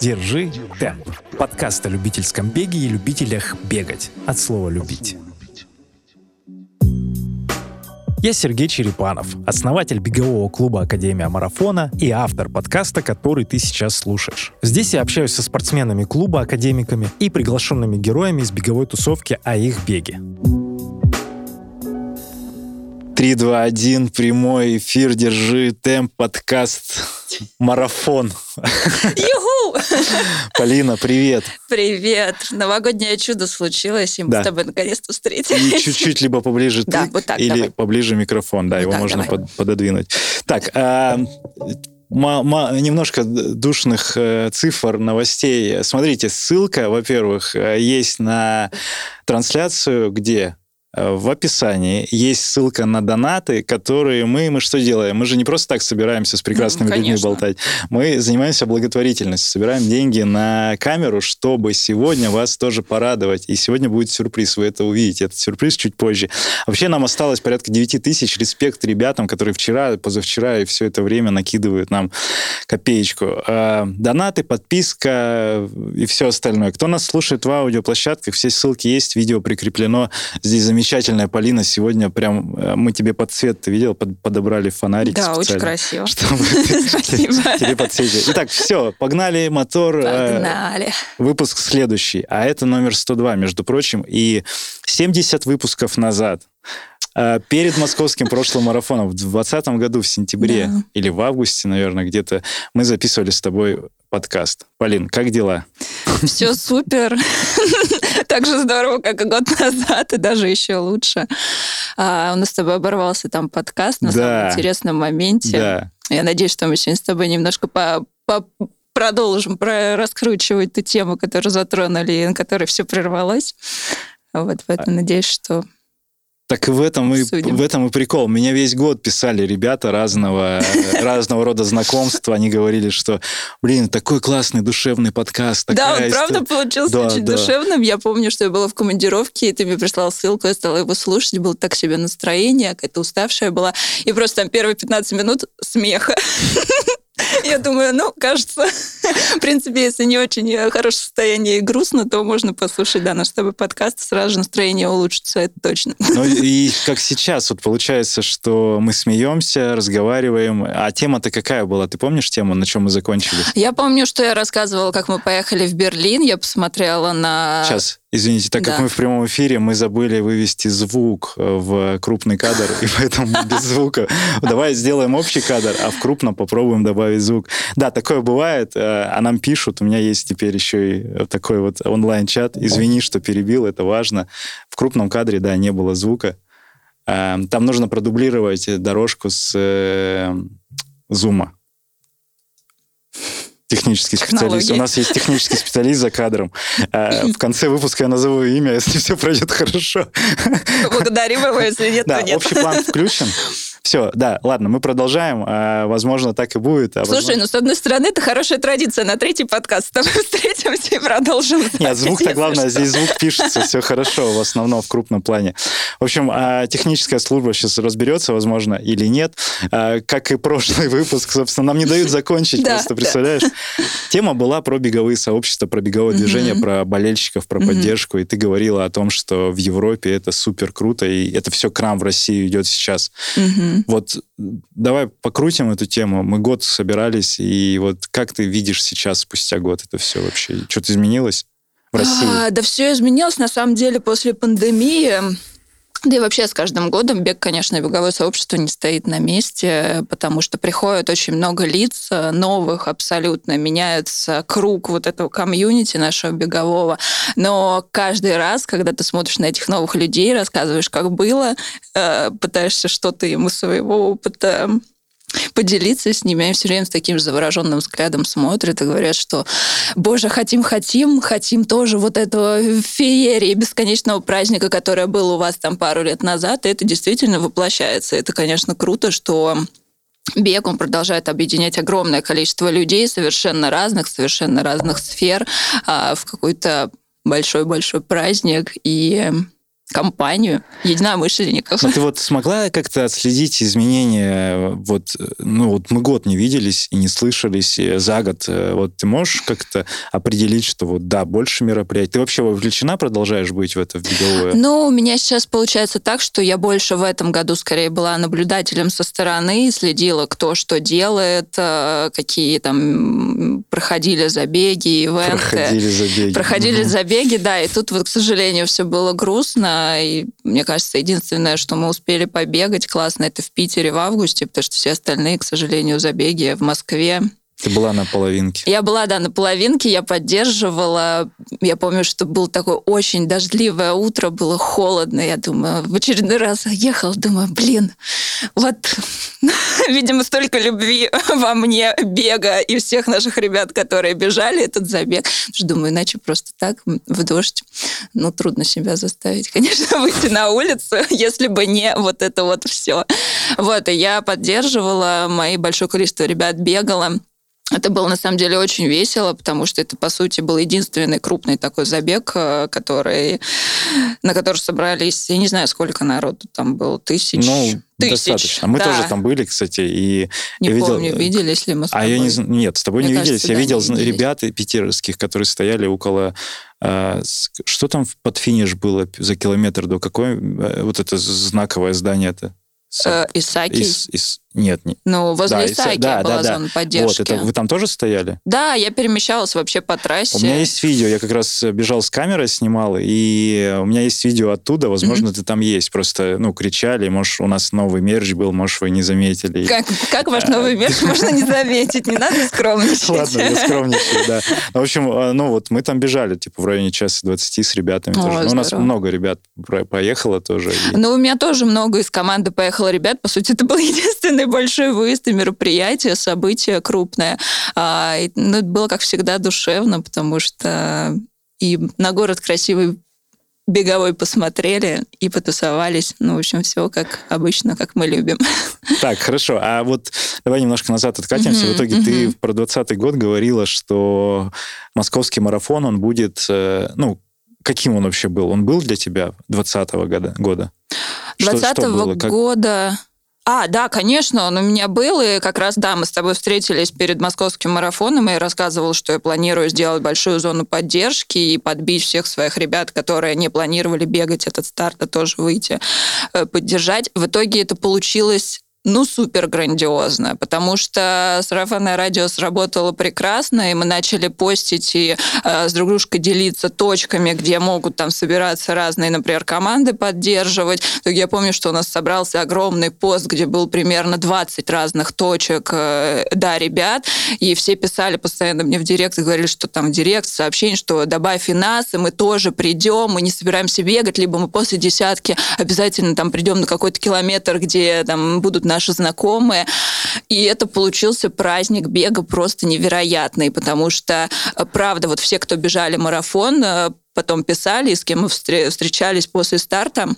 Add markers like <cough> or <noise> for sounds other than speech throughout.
Держи темп. Подкаст о любительском беге и любителях бегать. От слова «любить». Я Сергей Черепанов, основатель бегового клуба Академия Марафона и автор подкаста, который ты сейчас слушаешь. Здесь я общаюсь со спортсменами клуба, академиками и приглашенными героями из беговой тусовки о их беге. 3, 2, 1, прямой эфир, держи темп, подкаст, марафон. Юху! Полина, привет. Привет. Новогоднее чудо случилось, и мы Да. с тобой наконец-то И встретились. чуть-чуть либо поближе ты, Да, вот так, или давай. поближе микрофон, да, Вот его так, можно под- пододвинуть. Так, а, немножко душных э, цифр, новостей. Смотрите, ссылка, во-первых, э, есть на трансляцию, где в описании есть ссылка на донаты, которые мы, мы что делаем? Мы же не просто так собираемся с прекрасными Ну, людьми болтать. Мы занимаемся благотворительностью, собираем деньги на камеру, чтобы сегодня вас тоже порадовать. И сегодня будет сюрприз, вы это увидите. Этот сюрприз чуть позже. Вообще нам осталось порядка 9 тысяч. Респект ребятам, которые вчера, позавчера и все это время накидывают нам копеечку. Э, Донаты, подписка и все остальное. Кто нас слушает в аудиоплощадках, все ссылки есть, видео прикреплено. Здесь замечательная Полина. Сегодня прям э, мы тебе под цвет, ты видел, под- подобрали фонарики Да, очень красиво. Чтобы <laughs> Спасибо. тебе подсветили. Итак, все, погнали мотор. э, Погнали. Выпуск следующий, а это номер 102, между прочим, и 70 выпусков назад, э, перед московским прошлым марафоном, в 2020 году, в сентябре Да. или в августе, наверное, где-то, мы записывали с тобой подкаст. Полин, как дела? Все супер. <laughs> Так же здорово, как и год <laughs> назад, и даже еще лучше. А, у нас с тобой оборвался там подкаст на Да. самом интересном моменте. Да. Я надеюсь, что мы сегодня с тобой немножко по, по- продолжим про- раскручивать ту тему, которую затронули, и на которой все прервалось. Вот, поэтому надеюсь, что... Так и в этом и, Обсудим. в этом и прикол. Меня весь год писали ребята разного, <laughs> разного рода знакомства. Они говорили, что, блин, такой классный душевный подкаст. да, он правда история». получился очень душевным. Я помню, что я была в командировке, и ты мне прислал ссылку, я стала его слушать, было так себе настроение, какая-то уставшая была. И просто там первые 15 минут смеха. <laughs> Я думаю, ну, кажется, в принципе, если не очень э, хорошее состояние и грустно, то можно послушать, да, наш с тобой подкаст, сразу же настроение улучшится, это точно. Ну и как сейчас, вот получается, что мы смеемся, разговариваем. А тема-то какая была? Ты помнишь тему, на чем мы закончили? Я помню, что я рассказывала, как мы поехали в Берлин, я посмотрела на... Сейчас, извините, так как Да. мы в прямом эфире, мы забыли вывести звук э, в крупный кадр, и поэтому без звука. Давай сделаем общий кадр, а в крупном попробуем добавить звук. Да, такое бывает, э, а нам пишут, у меня есть теперь еще и э, такой вот онлайн-чат. Извини, что перебил, это важно. В крупном кадре, да, не было звука. Там нужно продублировать дорожку с зума. Технический специалист. У нас есть технический специалист за кадром. Э, В конце выпуска я назову имя, <laughs> если все пройдет хорошо. Благодарим его, если нет, Да, то нет. общий план включен. Все, да, ладно, мы продолжаем. А, Возможно, так и будет. а Слушай, возможно- ну, с одной стороны, это хорошая традиция. На третий подкаст с тобой <laughs> встретимся и продолжим. <laughs> Нет, звук-то главное, что. здесь звук пишется, все хорошо, в основном в крупном плане. В общем, а, техническая служба сейчас разберется, возможно, или нет. А, Как и прошлый выпуск, собственно, нам не дают <laughs> закончить, просто представляешь? Тема была про беговые сообщества, про беговое движение, про болельщиков, про поддержку, и ты говорила о том, что в Европе это супер круто, и это все к нам в Россию идет сейчас. Вот давай покрутим эту тему. Мы год собирались, и вот как ты видишь сейчас, спустя год, это все вообще? Что-то изменилось в России? А, да все изменилось, на самом деле, после пандемии. Да и вообще с каждым годом бег, конечно, беговое сообщество не стоит на месте, потому что приходит очень много лиц э, новых абсолютно, меняется круг вот этого комьюнити нашего бегового. Но каждый раз, когда ты смотришь на этих новых людей, рассказываешь, как было, э, пытаешься что-то ему своего опыта поделиться с ними. Они все время с таким же завороженным взглядом смотрят и говорят, что «Боже, хотим, хотим, хотим тоже вот этого феерии бесконечного праздника, которое было у вас там пару лет назад». И это действительно воплощается. Это, конечно, круто, что Бег, он продолжает объединять огромное количество людей совершенно разных, совершенно разных сфер а, в какой-то большой-большой праздник. И компанию единомышленников. Но ты вот смогла как-то отследить изменения? Вот, ну вот мы год не виделись и не слышались за год. Вот ты можешь как-то определить, что вот да, больше мероприятий? Ты вообще вовлечена, продолжаешь быть в это в беговое? Ну, у меня сейчас получается так, что я больше в этом году скорее была наблюдателем со стороны, следила, кто что делает, э, какие там проходили забеги, ивенты. Проходили забеги. Проходили угу. забеги, да, и тут вот, к сожалению, все было грустно, и мне кажется, единственное, что мы успели побегать классно, это в Питере в августе, потому что все остальные, к сожалению, забеги в Москве ты была на половинке. Я была, да, на половинке, я поддерживала. Я помню, что было такое очень дождливое утро, было холодно. Я думаю, в очередной раз ехала, думаю, блин, вот, <laughs> видимо, столько любви <laughs> во мне, бега и всех наших ребят, которые бежали этот забег. Думаю, иначе просто так в дождь, ну, трудно себя заставить, <laughs> конечно, выйти на улицу, если бы не вот это вот все. Вот, и я поддерживала, мои большое количество ребят бегало. Это было на самом деле очень весело, потому что это, по сути, был единственный крупный такой забег, э, который, на который собрались, я не знаю, сколько народу там было, тысяч. Ну, тысяч. достаточно. Мы да. тоже там были, кстати, и не я помню, видел... виделись ли мы с тобой. А я не нет, с тобой Мне не кажется, виделись. Я видел виделись. ребят питерских, которые стояли около э, что там под финиш было за километр до какой? Э, вот это знаковое здание-то. Э, Исаки? Ис, ис, нет, не. Ну, возле да, Исаки да, была да, зона да. поддержки. Вот, это вы там тоже стояли? Да, я перемещалась вообще по трассе. У меня есть видео, я как раз бежал с камерой, снимал, и у меня есть видео оттуда, возможно, mm-hmm. ты там есть. Просто, ну, кричали, может, у нас новый мерч был, может, вы не заметили. Как, как ваш новый мерч можно не заметить? Не надо скромничать. Ладно, я скромничаю, да. В общем, а, ну, вот мы там бежали, типа, в районе часа 20 с ребятами тоже. Ну, у нас много ребят поехало тоже. Ну, у меня тоже много из команды поехало ребят. По сути, это был <laughs> единственный большой выезд просто мероприятие, событие крупное. А, и, ну, это было, как всегда, душевно, потому что и на город красивый беговой посмотрели и потусовались. Ну, в общем, все как обычно, как мы любим. Так, хорошо. А вот давай немножко назад откатимся. В итоге ты про 20 год говорила, что московский марафон, он будет, э, ну, каким он вообще был? Он был для тебя 20 года? года? 20 -го года... А, да, конечно, он у меня был, и как раз, да, мы с тобой встретились перед московским марафоном, и я рассказывал, что я планирую сделать большую зону поддержки и подбить всех своих ребят, которые не планировали бегать этот старт, а тоже выйти, э, поддержать. В итоге это получилось ну, супер грандиозно, потому что сарафанное радио сработало прекрасно, и мы начали постить и э, с друг дружкой делиться точками, где могут там собираться разные, например, команды поддерживать. То я помню, что у нас собрался огромный пост, где был примерно 20 разных точек, э, да, ребят, и все писали постоянно мне в директ и говорили, что там директ сообщение, что добавь и нас, и мы тоже придем, мы не собираемся бегать, либо мы после десятки обязательно там придем на какой-то километр, где там будут наши знакомые. И это получился праздник бега просто невероятный, потому что, э, правда, вот все, кто бежали марафон, э, потом писали, с кем мы встречались после старта,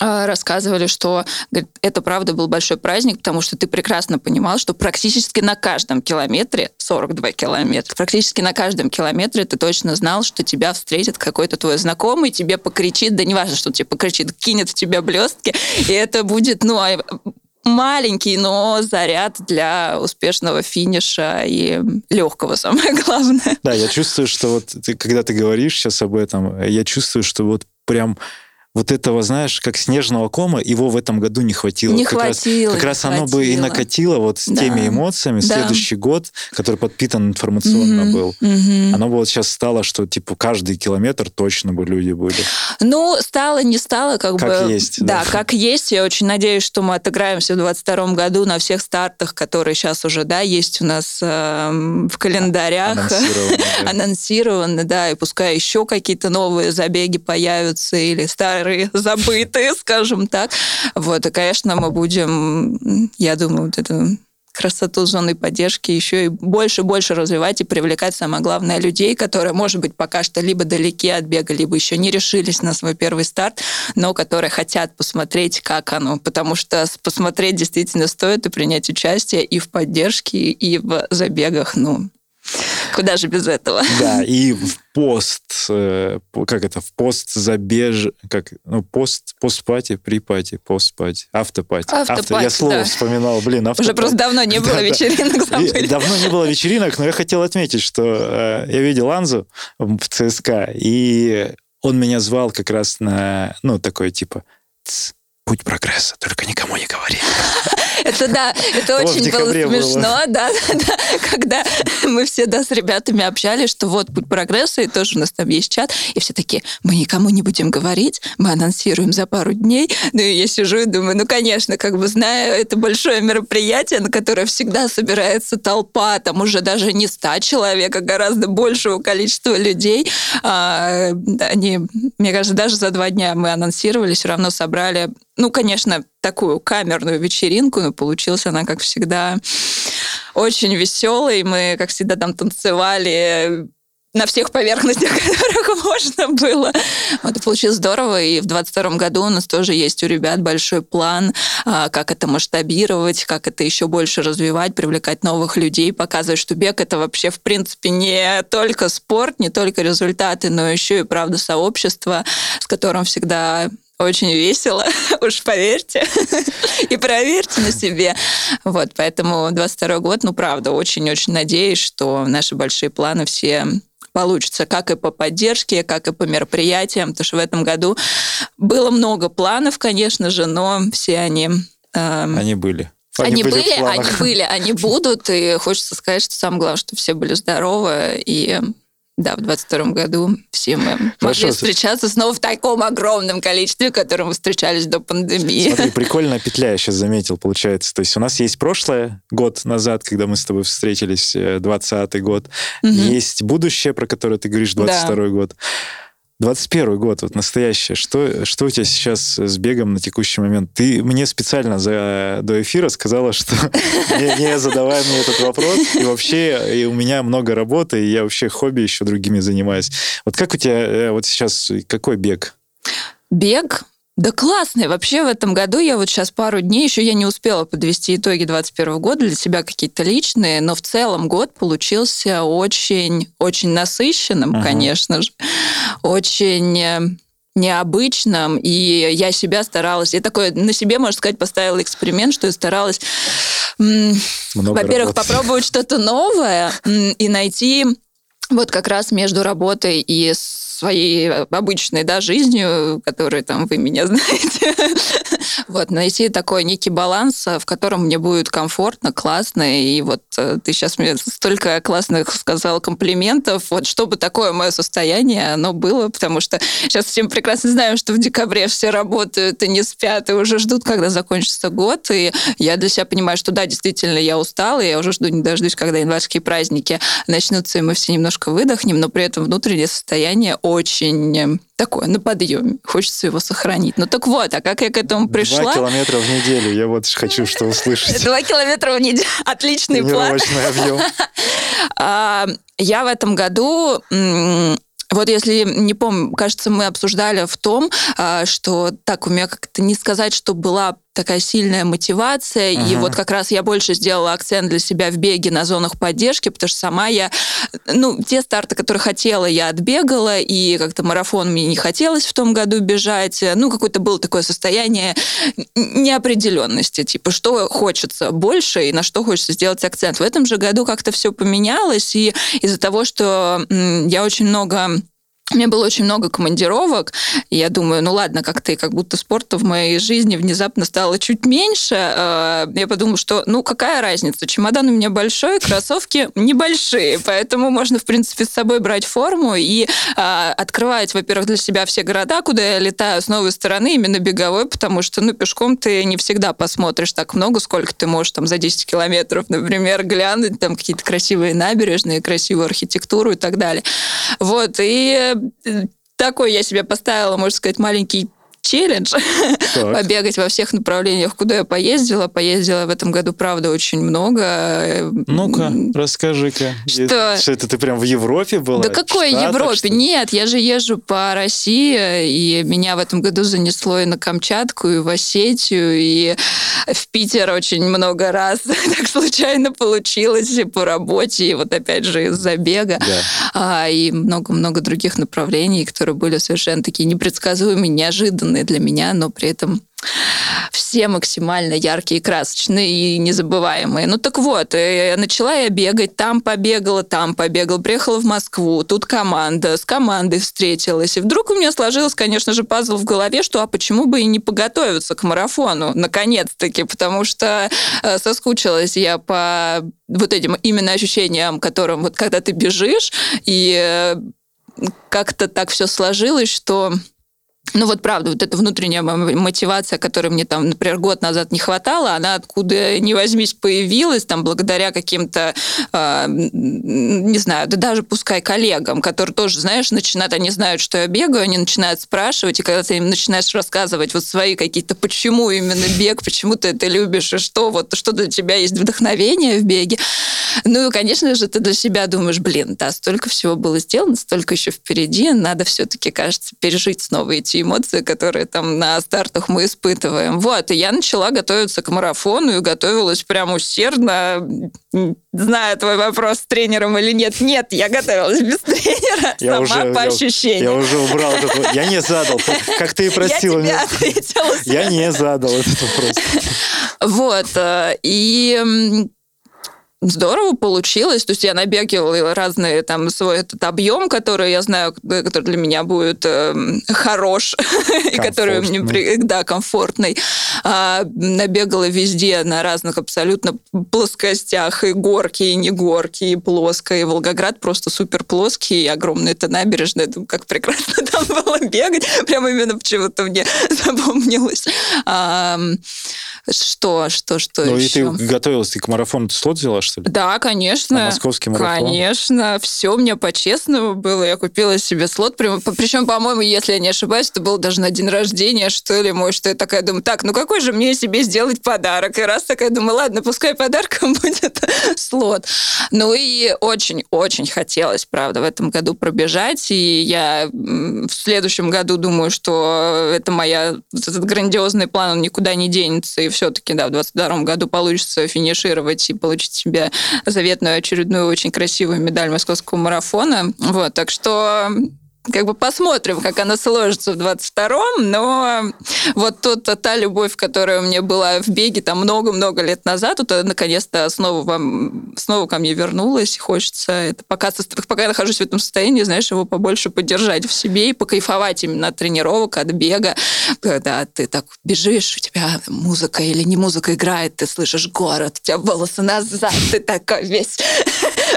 э, рассказывали, что говорит, это правда был большой праздник, потому что ты прекрасно понимал, что практически на каждом километре, 42 километра, практически на каждом километре ты точно знал, что тебя встретит какой-то твой знакомый, тебе покричит, да не важно, что тебе покричит, кинет в тебя блестки, и это будет, ну, а, маленький, но заряд для успешного финиша и легкого, самое главное. Да, я чувствую, что вот ты, когда ты говоришь сейчас об этом, я чувствую, что вот прям вот этого, знаешь, как снежного кома, его в этом году не хватило. Не как хватило. Раз, как раз оно бы и накатило вот с да. теми эмоциями. Да. Следующий год, который подпитан информационно угу. был, угу. оно бы вот сейчас стало, что типа каждый километр точно бы люди были. Ну, стало, не стало, как, как бы... есть. Да, да, как есть. Я очень надеюсь, что мы отыграемся в 22 году на всех стартах, которые сейчас уже, да, есть у нас э, в календарях. Анонсированы, да. <laughs> Анонсированы, да, и пускай еще какие-то новые забеги появятся или старые старые, <laughs> забытые, скажем так. Вот, и, конечно, мы будем, я думаю, вот эту красоту зоны поддержки еще и больше и больше развивать и привлекать, самое главное, людей, которые, может быть, пока что либо далеки от бега, либо еще не решились на свой первый старт, но которые хотят посмотреть, как оно. Потому что посмотреть действительно стоит и принять участие и в поддержке, и в забегах. Ну, Куда же без этого? <laughs> Да, и в пост, э, как это, в пост забеж, как, ну, пост, пост-пати, при-пати, пост-пати, автопати. Автопати, Я слово да. вспоминал, блин, автопати. Уже просто давно не было Да, да. вечеринок, И забыли. Давно не было вечеринок, но я хотел отметить, что э, я видел Анзу в ЦСКА, и он меня звал как раз на, ну, такой типа, «Тс, путь прогресса, только никому не говори. <laughs> Это да, это очень было смешно, да, <laughs> да, да, когда мы все, да, с ребятами общались, что вот путь прогресса, и тоже у нас там есть чат, и все такие, мы никому не будем говорить, мы анонсируем за пару дней. Ну и я сижу и думаю, ну, конечно, как бы знаю, это большое мероприятие, на которое всегда собирается толпа, там уже даже не ста человек, а гораздо большего количества людей. А, они, мне кажется, даже за два дня мы анонсировали, все равно собрали ну, конечно, такую камерную вечеринку, но получилась она, как всегда, очень веселой. Мы, как всегда, там танцевали на всех поверхностях, <laughs> которых можно было. Вот, получилось здорово. И в 22 году у нас тоже есть у ребят большой план, а, как это масштабировать, как это еще больше развивать, привлекать новых людей, показывать, что бег это вообще, в принципе, не только спорт, не только результаты, но еще и, правда, сообщество, с которым всегда очень весело, <laughs> уж поверьте, <laughs> и проверьте на себе. Вот, поэтому 22 год, ну, правда, очень-очень надеюсь, что наши большие планы все получится, как и по поддержке, как и по мероприятиям, потому что в этом году было много планов, конечно же, но все они... эм, Они были. они, в были, планах. они были, они будут, и хочется сказать, что самое главное, что все были здоровы, и да, в 22 году все мы могли Хорошо. встречаться снова в таком огромном количестве, в котором мы встречались до пандемии. Смотри, <laughs> прикольная петля я сейчас заметил, получается. То есть у нас есть прошлое, год назад, когда мы с тобой встретились, э, 20-й год. Мгм. Есть будущее, про которое ты говоришь, 22-й год. 21 год, вот настоящее. Что, что у тебя сейчас с бегом на текущий момент? Ты мне специально за, до эфира сказала, что <laughs> не, не задавай мне этот вопрос. И вообще и у меня много работы, и я вообще хобби еще другими занимаюсь. Вот как у тебя э, вот сейчас, какой бег? Бег? Да классный. Вообще в этом году я вот сейчас пару дней, еще я не успела подвести итоги 21 года для себя какие-то личные, но в целом год получился очень, очень насыщенным, Ага. конечно же, очень э, необычным, и я себя старалась, я такой на себе, можно сказать, поставила эксперимент, что я старалась, во-первых, попробовать что-то новое и найти вот как раз между работой и своей обычной да, жизнью, которой там вы меня <laughs> знаете, вот, найти такой некий баланс, в котором мне будет комфортно, классно, и вот э, ты сейчас мне столько классных сказал комплиментов, вот чтобы такое мое состояние, оно было, потому что сейчас всем прекрасно знаем, что в декабре все работают и не спят, и уже ждут, когда закончится год, и я для себя понимаю, что да, действительно, я устала, и я уже жду не дождусь, когда январские праздники начнутся, и мы все немножко выдохнем, но при этом внутреннее состояние очень э, такое, на подъеме. Хочется его сохранить. Ну так вот, а как я к этому пришла? Два километра в неделю. Я вот хочу что услышать. Два километра в неделю. <laughs> Отличный план. Объем. <laughs> А, Я в этом году вот если не помню, кажется, мы обсуждали в том, а, что так у меня как-то не сказать, что была такая сильная мотивация, и Ага. вот как раз я больше сделала акцент для себя в беге на зонах поддержки, потому что сама я, ну, те старты, которые хотела, я отбегала, и как-то марафон мне не хотелось в том году бежать, ну, какое-то было такое состояние неопределенности, типа, что хочется больше и на что хочется сделать акцент. В этом же году как-то все поменялось, и из-за того, что я очень много у меня было очень много командировок, и я думаю, ну ладно, как-то и как будто спорта в моей жизни внезапно стало чуть меньше. Э, Я подумала, что ну какая разница, чемодан у меня большой, кроссовки <laughs> небольшие, поэтому можно, в принципе, с собой брать форму и э, открывать, во-первых, для себя все города, куда я летаю с новой стороны, именно беговой, потому что, ну, пешком ты не всегда посмотришь так много, сколько ты можешь там за 10 километров, например, глянуть, там какие-то красивые набережные, красивую архитектуру и так далее. Вот, и такой я себе поставила, можно сказать, маленький челлендж <laughs> побегать во всех направлениях, куда я поездила. Поездила в этом году, правда, очень много. Ну-ка, расскажи-ка. Что? Что это ты прям в Европе была? Да какой Штатах, Европе? Что? Нет, я же езжу по России, и меня в этом году занесло и на Камчатку, и в Осетию, и в Питер очень много раз <laughs> так случайно получилось и по работе, и вот опять же из-за бега, да. а, и много-много других направлений, которые были совершенно такие непредсказуемые, неожиданные неожиданные для меня, но при этом все максимально яркие, красочные и незабываемые. Ну так вот, э, начала я бегать, там побегала, там побегала, приехала в Москву, тут команда, с командой встретилась. И вдруг у меня сложилось, конечно же, пазл в голове, что а почему бы и не подготовиться к марафону, наконец-таки, потому что э, соскучилась я по вот этим именно ощущениям, которым вот когда ты бежишь, и э, как-то так все сложилось, что ну вот правда, вот эта внутренняя мотивация, которой мне там, например, год назад не хватало, она откуда ни возьмись появилась, там, благодаря каким-то, э, не знаю, да даже пускай коллегам, которые тоже, знаешь, начинают, они знают, что я бегаю, они начинают спрашивать, и когда ты им начинаешь рассказывать вот свои какие-то, почему именно бег, почему ты это любишь, и что вот, что для тебя есть вдохновение в беге, ну и, конечно же, ты для себя думаешь, блин, да, столько всего было сделано, столько еще впереди, надо все-таки, кажется, пережить снова эти эмоции, которые там на стартах мы испытываем. Вот, и я начала готовиться к марафону и готовилась прям усердно. Знаю твой вопрос с тренером или нет. Нет, я готовилась без тренера, я сама уже, по я, ощущениям. Я уже убрал этот Я не задал. Как ты и просила. Я тебе. Я не задал этот вопрос. Вот. Э, и здорово получилось. То есть я набегивала разные там свой этот объем, который я знаю, который для меня будет э, хорош <laughs> и который мне да комфортный. А, набегала везде на разных абсолютно плоскостях и горки и не горки и плоско и Волгоград просто супер плоский и огромный это набережная. Думаю, как прекрасно <laughs> там было бегать. Прямо именно почему-то мне <laughs> запомнилось. А, что, что, что ну, еще? и ты готовилась, ты к марафону ты слот взяла, что ли? Да, конечно. А московский марафон? Конечно. Все мне по-честному было. Я купила себе слот. Причем, по-моему, если я не ошибаюсь, это было даже на день рождения, что ли, мой, что я такая думаю, так, ну какой же мне себе сделать подарок? И раз такая думаю, ладно, пускай подарком <laughs> будет слот. Ну и очень-очень хотелось, правда, в этом году пробежать. И я в следующем году думаю, что это моя, этот грандиозный план, он никуда не денется. И все-таки, да, в 22 году получится финишировать и получить себе заветную очередную очень красивую медаль московского марафона. Вот, так что как бы посмотрим, как она сложится в 22-м, но вот тут та любовь, которая у меня была в беге там много-много лет назад, вот наконец-то снова, вам, снова ко мне вернулась, хочется это пока, пока я нахожусь в этом состоянии, знаешь, его побольше поддержать в себе и покайфовать именно от тренировок, от бега, когда ты так бежишь, у тебя музыка или не музыка играет, ты слышишь город, у тебя волосы назад, ты такой весь...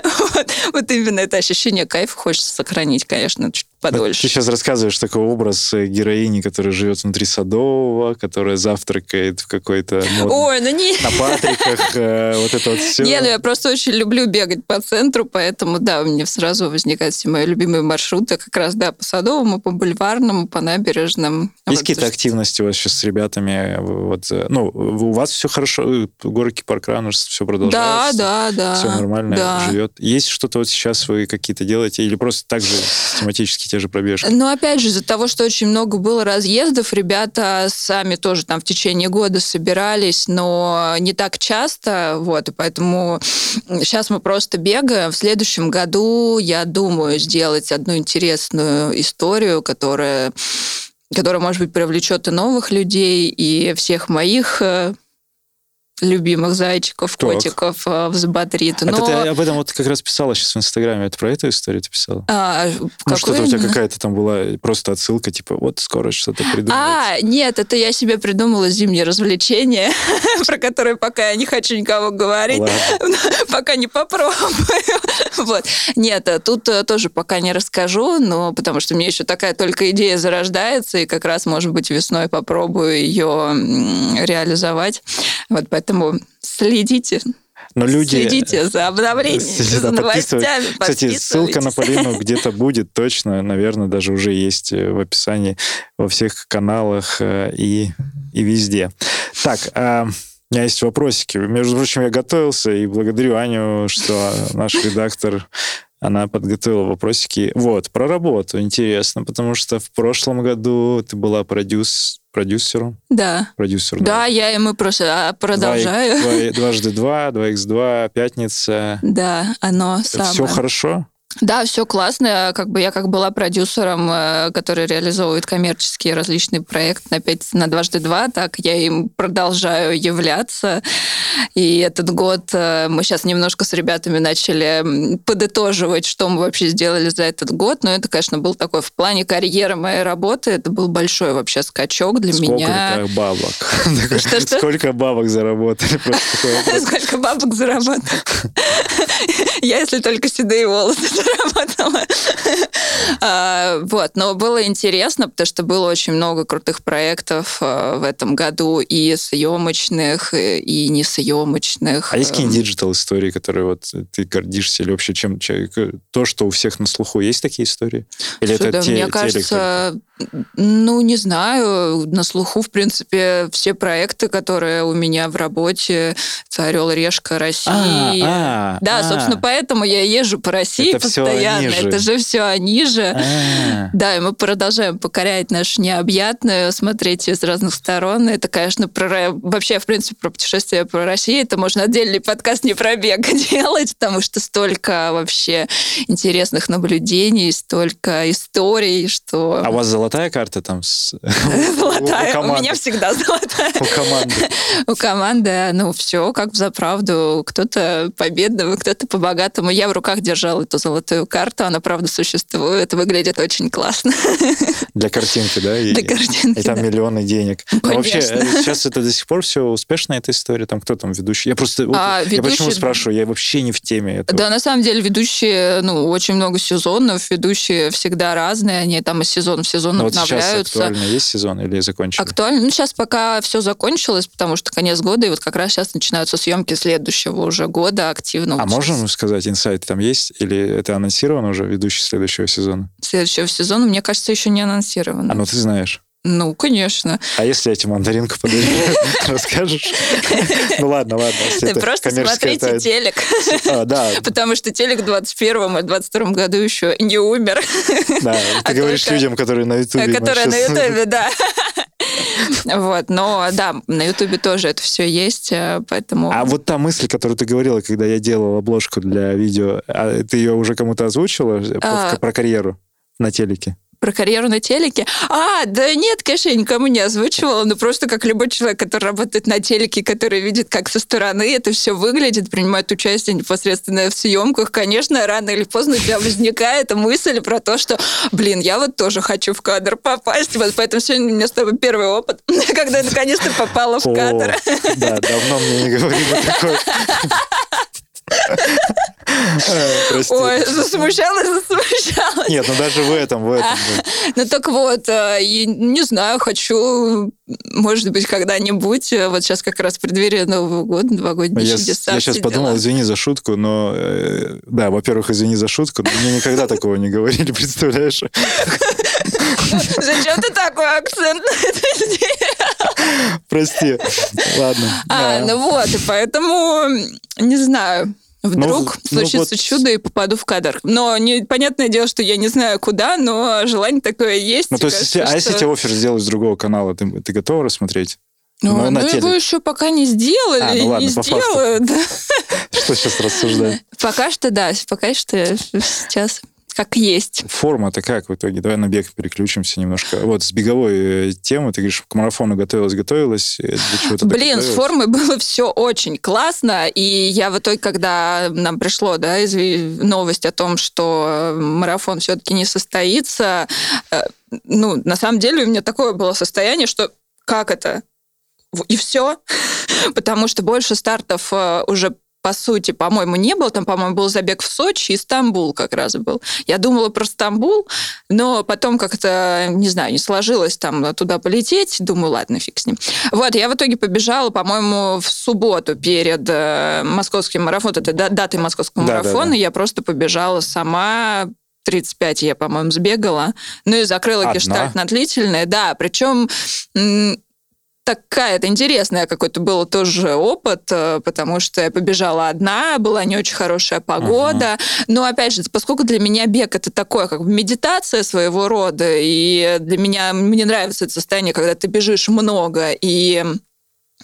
вот, вот именно это ощущение кайфа хочется сохранить, конечно, чуть подольше. Ты сейчас рассказываешь такой образ э, героини, которая живет внутри Садового, которая завтракает в какой-то Ой, ну не... на Патриках, э, вот это вот все. Не, ну я просто очень люблю бегать по центру, поэтому, да, у меня сразу возникают все мои любимые маршруты, как раз, да, по Садовому, по Бульварному, по набережным. Есть вот какие-то активности у вас сейчас с ребятами? Вот, э, ну, у вас все хорошо, горки паркран все продолжается? Да, да, да. Все нормально да. живет. Есть что-то вот сейчас вы какие-то делаете или просто так же систематически те же пробежки. Ну, опять же, из-за того, что очень много было разъездов, ребята сами тоже там в течение года собирались, но не так часто, вот, и поэтому сейчас мы просто бегаем. В следующем году я думаю сделать одну интересную историю, которая которая, может быть, привлечет и новых людей, и всех моих э, любимых зайчиков, так. котиков э, в Забатрит. Но... Это ты об этом вот как раз писала сейчас в Инстаграме. Это про эту историю ты писала? А, ну, что-то у тебя какая-то там была просто отсылка, типа, вот скоро что-то придумать. А, нет, это я себе придумала зимнее развлечение, <laughs> про которое пока я не хочу никого говорить, <laughs> пока не попробую. <laughs> вот. Нет, э, тут э, тоже пока не расскажу, но потому что мне еще такая только идея зарождается, и как раз, может быть, весной попробую ее реализовать. Вот поэтому следите. Но люди... Следите за обновлениями, за новостями, Кстати, ссылка на Полину где-то будет точно, наверное, даже уже есть в описании во всех каналах и, и везде. Так, а, у меня есть вопросики. Между прочим, я готовился и благодарю Аню, что наш редактор она подготовила вопросики. Вот, про работу интересно, потому что в прошлом году ты была продюс, продюсером. Да. Продюсер. Да, да. я и мы просто а, продолжаю. Два, два, дважды два, два х два, пятница. Да, оно самое. Все хорошо? Да, все классно. Как бы я как была продюсером, э, который реализовывает коммерческие различные проекты на 5 на дважды два, так я им продолжаю являться. И этот год э, мы сейчас немножко с ребятами начали подытоживать, что мы вообще сделали за этот год. Но это, конечно, был такой в плане карьеры моей работы, это был большой вообще скачок для Сколько меня. Сколько бабок? <laughs> Сколько бабок заработали? <laughs> Сколько бабок заработали? <laughs> Я, если только седые волосы заработала. <laughs> А, вот, но было интересно, потому что было очень много крутых проектов а, в этом году и съемочных, и несъемочных. А есть какие-нибудь digital истории, которые вот ты гордишься или вообще чем то, что у всех на слуху, есть такие истории? Или это те, мне кажется, ну, не знаю, на слуху, в принципе, все проекты, которые у меня в работе, это «Орел, Решка», «Россия». А, а, да, а. собственно, поэтому я езжу по России Это всё постоянно. они же. Это же все они же. А. Да, и мы продолжаем покорять нашу необъятную, смотреть ее с разных сторон. Это, конечно, про, вообще, в принципе, про путешествие по России. Это можно отдельный подкаст не про бег <laughs> делать, потому что столько вообще интересных наблюдений, столько историй, что... А у вас золотая карта там? <laughs> <laughs> Золотая. У, меня всегда золотая. У команды. У команды, ну, все как за правду. Кто-то по бедному, кто-то по богатому. Я в руках держала эту золотую карту, она, правда, существует, выглядит очень классно. <laughs> Для картинки, да? И, Для картинки, И там да. миллионы денег. Но вообще, Конечно. э, сейчас это до сих пор все успешно, эта история? Там кто там ведущий? Я просто... А, я почему ведущий- спрашиваю? Я вообще не в теме этого. Да, на самом деле ведущие, ну, очень много сезонов, ведущие всегда разные, они там из сезона в сезон Но вот сейчас обновляются. актуально есть сезон или закончили? Актуально. Ну, сейчас пока все закончилось, потому что конец года, и вот как раз сейчас начинаются съемки следующего уже года активно. А Вот можем сказать, инсайт там есть? Или это анонсировано уже, ведущий следующего сезона? Следующего сезона, мне кажется, еще не анонсировано. А ну ты знаешь. Ну, конечно. А если я тебе мандаринку подарю, <laughs> расскажешь? Ну ладно, ладно. Ты просто смотрите телек. А, Да, Потому что телек в 21 и 22 году еще не умер. да. А Ты говоришь людям, которые на Ютубе. Которые на Ютубе, да. Вот, но да, на Ютубе тоже это все есть, э, поэтому... А вот та мысль, которую ты говорила, когда я делал обложку для видео, а ты ее уже кому-то озвучила А. про карьеру на телеке? Про карьеру на телеке? А, да нет, конечно, я никому не озвучивала, но просто как любой человек, который работает на телеке, который видит, как со стороны это все выглядит, принимает участие непосредственно в съемках, конечно, рано или поздно у тебя возникает мысль про то, что, блин, я вот тоже хочу в кадр попасть. Вот поэтому сегодня у меня с тобой первый опыт, <laughs> когда я наконец-то попала в кадр. Да, давно мне не говорили такое. <laughs> Э, Прости. Ой, засмущалась, засмущалась. Нет, ну даже в этом, в этом. <laughs> Ну так вот, э, не знаю, хочу, может быть, когда-нибудь, э, вот сейчас как раз в преддверии Нового года, новогодние Я, чудеса. я сейчас подумал, извини за шутку, но да, во-первых, извини за шутку, но мне никогда такого не говорили, <laughs> представляешь? <laughs> Зачем ты такой акцент на это сделал? Прости. Ладно. А, Да. ну вот, и поэтому, не знаю, Вдруг ну случится вот- чудо и попаду в кадр. Но не, понятное дело, что я не знаю куда, но желание такое есть. Ну, то есть, Кажется, если- а если что- тебе офер сделают с другого канала, ты, ты готова рассмотреть? Ну, Ну, ну, его еще пока не сделали, А, ну ладно, не сделают. Что сейчас рассуждать? Пока что, да, пока что сейчас как есть. Форма-то как в итоге? Давай на бег переключимся немножко. Вот с беговой э, темы, ты говоришь, к марафону готовилась, готовилась. э, Блин, с формой было все очень классно, и я в итоге, когда нам пришло, да, изв- новость о том, что э, марафон все-таки не состоится, э, ну, на самом деле у меня такое было состояние, что как это? И все? <laughs> Потому что больше стартов э, уже по сути, по-моему, не было. Там, по-моему, был забег в Сочи и Стамбул как раз был. Я думала про Стамбул, но потом как-то, не знаю, не сложилось там туда полететь. Думаю, ладно, фиг с ним. Вот, я в итоге побежала, по-моему, в субботу перед э, московским марафоном, это датой московского да, марафона. Да, да. Я просто побежала сама 35 я, по-моему, сбегала. Ну и закрыла Одна? гештальт на длительное. Да, причем такая, это интересная какой-то был тоже опыт, э, потому что я побежала одна, была не очень хорошая погода. Uh-huh. Но опять же, поскольку для меня бег это такое, как бы медитация своего рода, и для меня мне нравится это состояние, когда ты бежишь много и